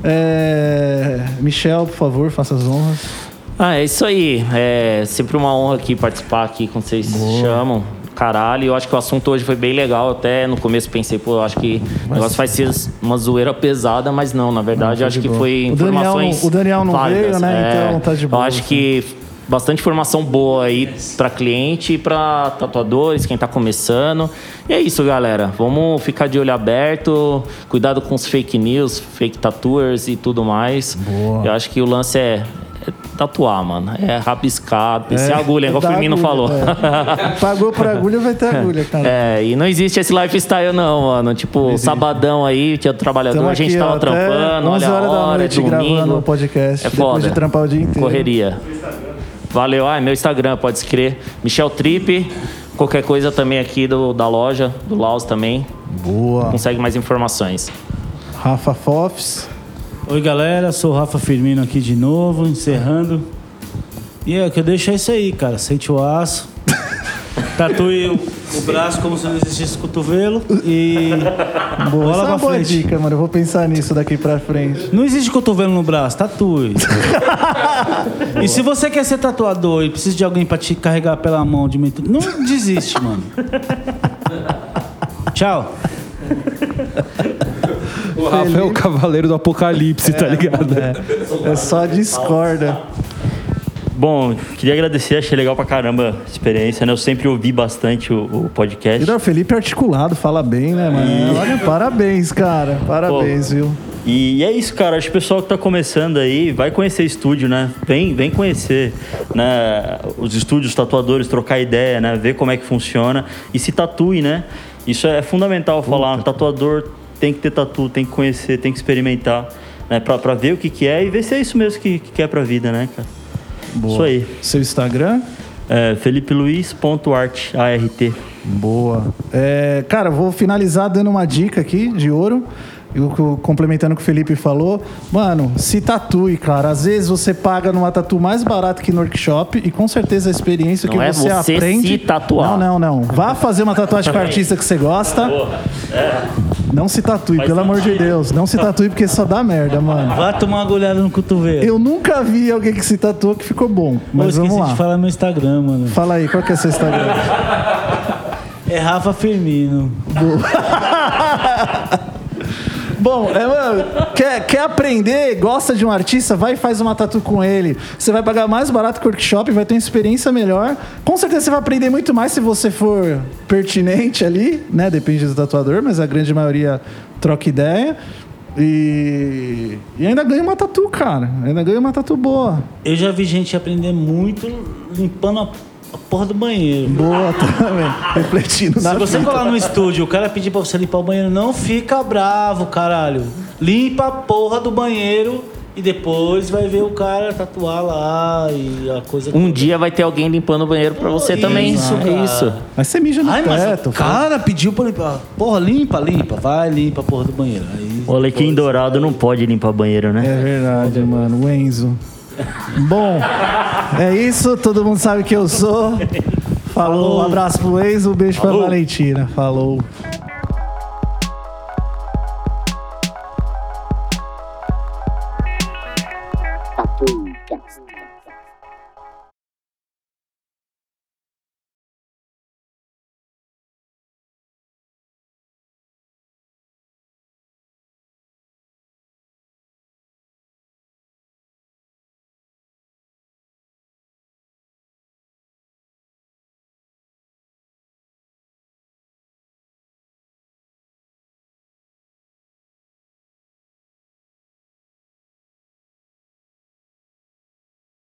É... Michel, por favor, faça as honras. Ah, é isso aí. É sempre uma honra aqui participar aqui quando vocês chamam. Caralho, eu acho que o assunto hoje foi bem legal. Eu Até no começo pensei, pô, eu acho que o negócio vai ser uma zoeira pesada, mas não, na verdade, eu acho que foi O Daniel informações. não- o Daniel não válidas. veio, né? É, Então tá de Eu boa, acho assim. que bastante informação boa aí para cliente e para tatuadores, quem tá começando. E é isso, galera. Vamos ficar de olho aberto, cuidado com os fake news, fake tattooers e tudo mais. Boa. Eu acho que o lance é, é tatuar, mano. É que ser agulha, igual o dá Firmino agulha, falou. é. Pagou por agulha, vai ter agulha, cara. É, e não existe esse lifestyle não, mano. Tipo, sabadão aí, do trabalhador, Tamo a gente aqui, tava ó, trampando, 11 olha a da hora, é noite gravando domingo. o podcast, É depois foda. de trampar o dia inteiro. Correria. Valeu. Ah, é meu Instagram, pode escrever. Michel Trip. Qualquer coisa também aqui do, da loja, do Laos também. Boa. Consegue mais informações. Rafa Fofs. Oi, galera. Sou o Rafa Firmino aqui de novo, encerrando. E é o que eu deixo é isso aí, cara. Sente o aço. Tatue o, o braço como se não existisse cotovelo. E. Boa. Bola Essa é pra uma boa frente. dica, mano. Eu vou pensar nisso daqui pra frente. Não existe cotovelo no braço, tatue. e se você quer ser tatuador e precisa de alguém pra te carregar pela mão de meio... Não desiste, mano. Tchau. O Rafa é o cavaleiro do apocalipse, tá ligado? É só discorda. Bom, queria agradecer, achei legal pra caramba a experiência, né? Eu sempre ouvi bastante o, o podcast. E o Felipe é articulado, fala bem, né, mano? Olha, parabéns, cara. Parabéns, viu? E é isso, cara. Acho que o pessoal que tá começando aí vai conhecer estúdio, né? Vem, vem conhecer né? os estúdios, os tatuadores, trocar ideia, né? Ver como é que funciona e se tatue, né? Isso é fundamental falar. Um tatuador tem que ter tatu, tem que conhecer, tem que experimentar, né? Pra, pra ver o que, que é e ver se é isso mesmo que, que quer pra vida, né, cara? Isso aí. Seu Instagram? É, FelipeLuiz.art, A-R-T. Boa. É, cara, vou finalizar dando uma dica aqui de ouro. Eu, co- complementando o que o Felipe falou, mano, se tatue, cara. Às vezes você paga numa tatu mais barato que no workshop e com certeza a experiência Não que é você, você aprende. se tatuar. Não, não, não. Vá fazer uma tatuagem com a artista que você gosta. Não se tatue, Faz pelo amor de. Deus. Não se tatue porque só dá merda, mano. Vai tomar uma agulhada no cotovelo. Eu nunca vi alguém que se tatuou que ficou bom. Pô, Mas esqueci vamos lá. de falar meu Instagram, mano. Fala aí, qual que é seu Instagram? É Rafa Firmino. Bom, é, mano, quer, quer aprender, gosta de um artista, vai e faz uma tatu com ele. Você vai pagar mais barato que o workshop, vai ter uma experiência melhor. Com certeza você vai aprender muito mais se você for pertinente ali, né? Depende do tatuador, mas a grande maioria troca ideia. E, e ainda ganha uma tatu, cara. Ainda ganha uma tatu boa. Eu já vi gente aprender muito limpando a, a porra do banheiro. Boa também. Refletindo na Se você vida. colar no estúdio, o cara pedir pra você limpar o banheiro, não fica bravo, caralho. Limpa a porra do banheiro e depois vai ver o cara tatuar lá e a coisa. Um dia vai ter alguém limpando o banheiro pra você também. Isso, É cara. isso. Mas você mija no Ai, teto. o cara pediu pra limpar. Porra, limpa, limpa. Vai, limpa a porra do banheiro. Aí, O Alequim Dourado não pode limpar banheiro, né? É verdade, mano. O Enzo. Bom, é isso. Todo mundo sabe que eu sou. Falou. Um abraço pro Enzo. Um beijo pra Valentina. Falou.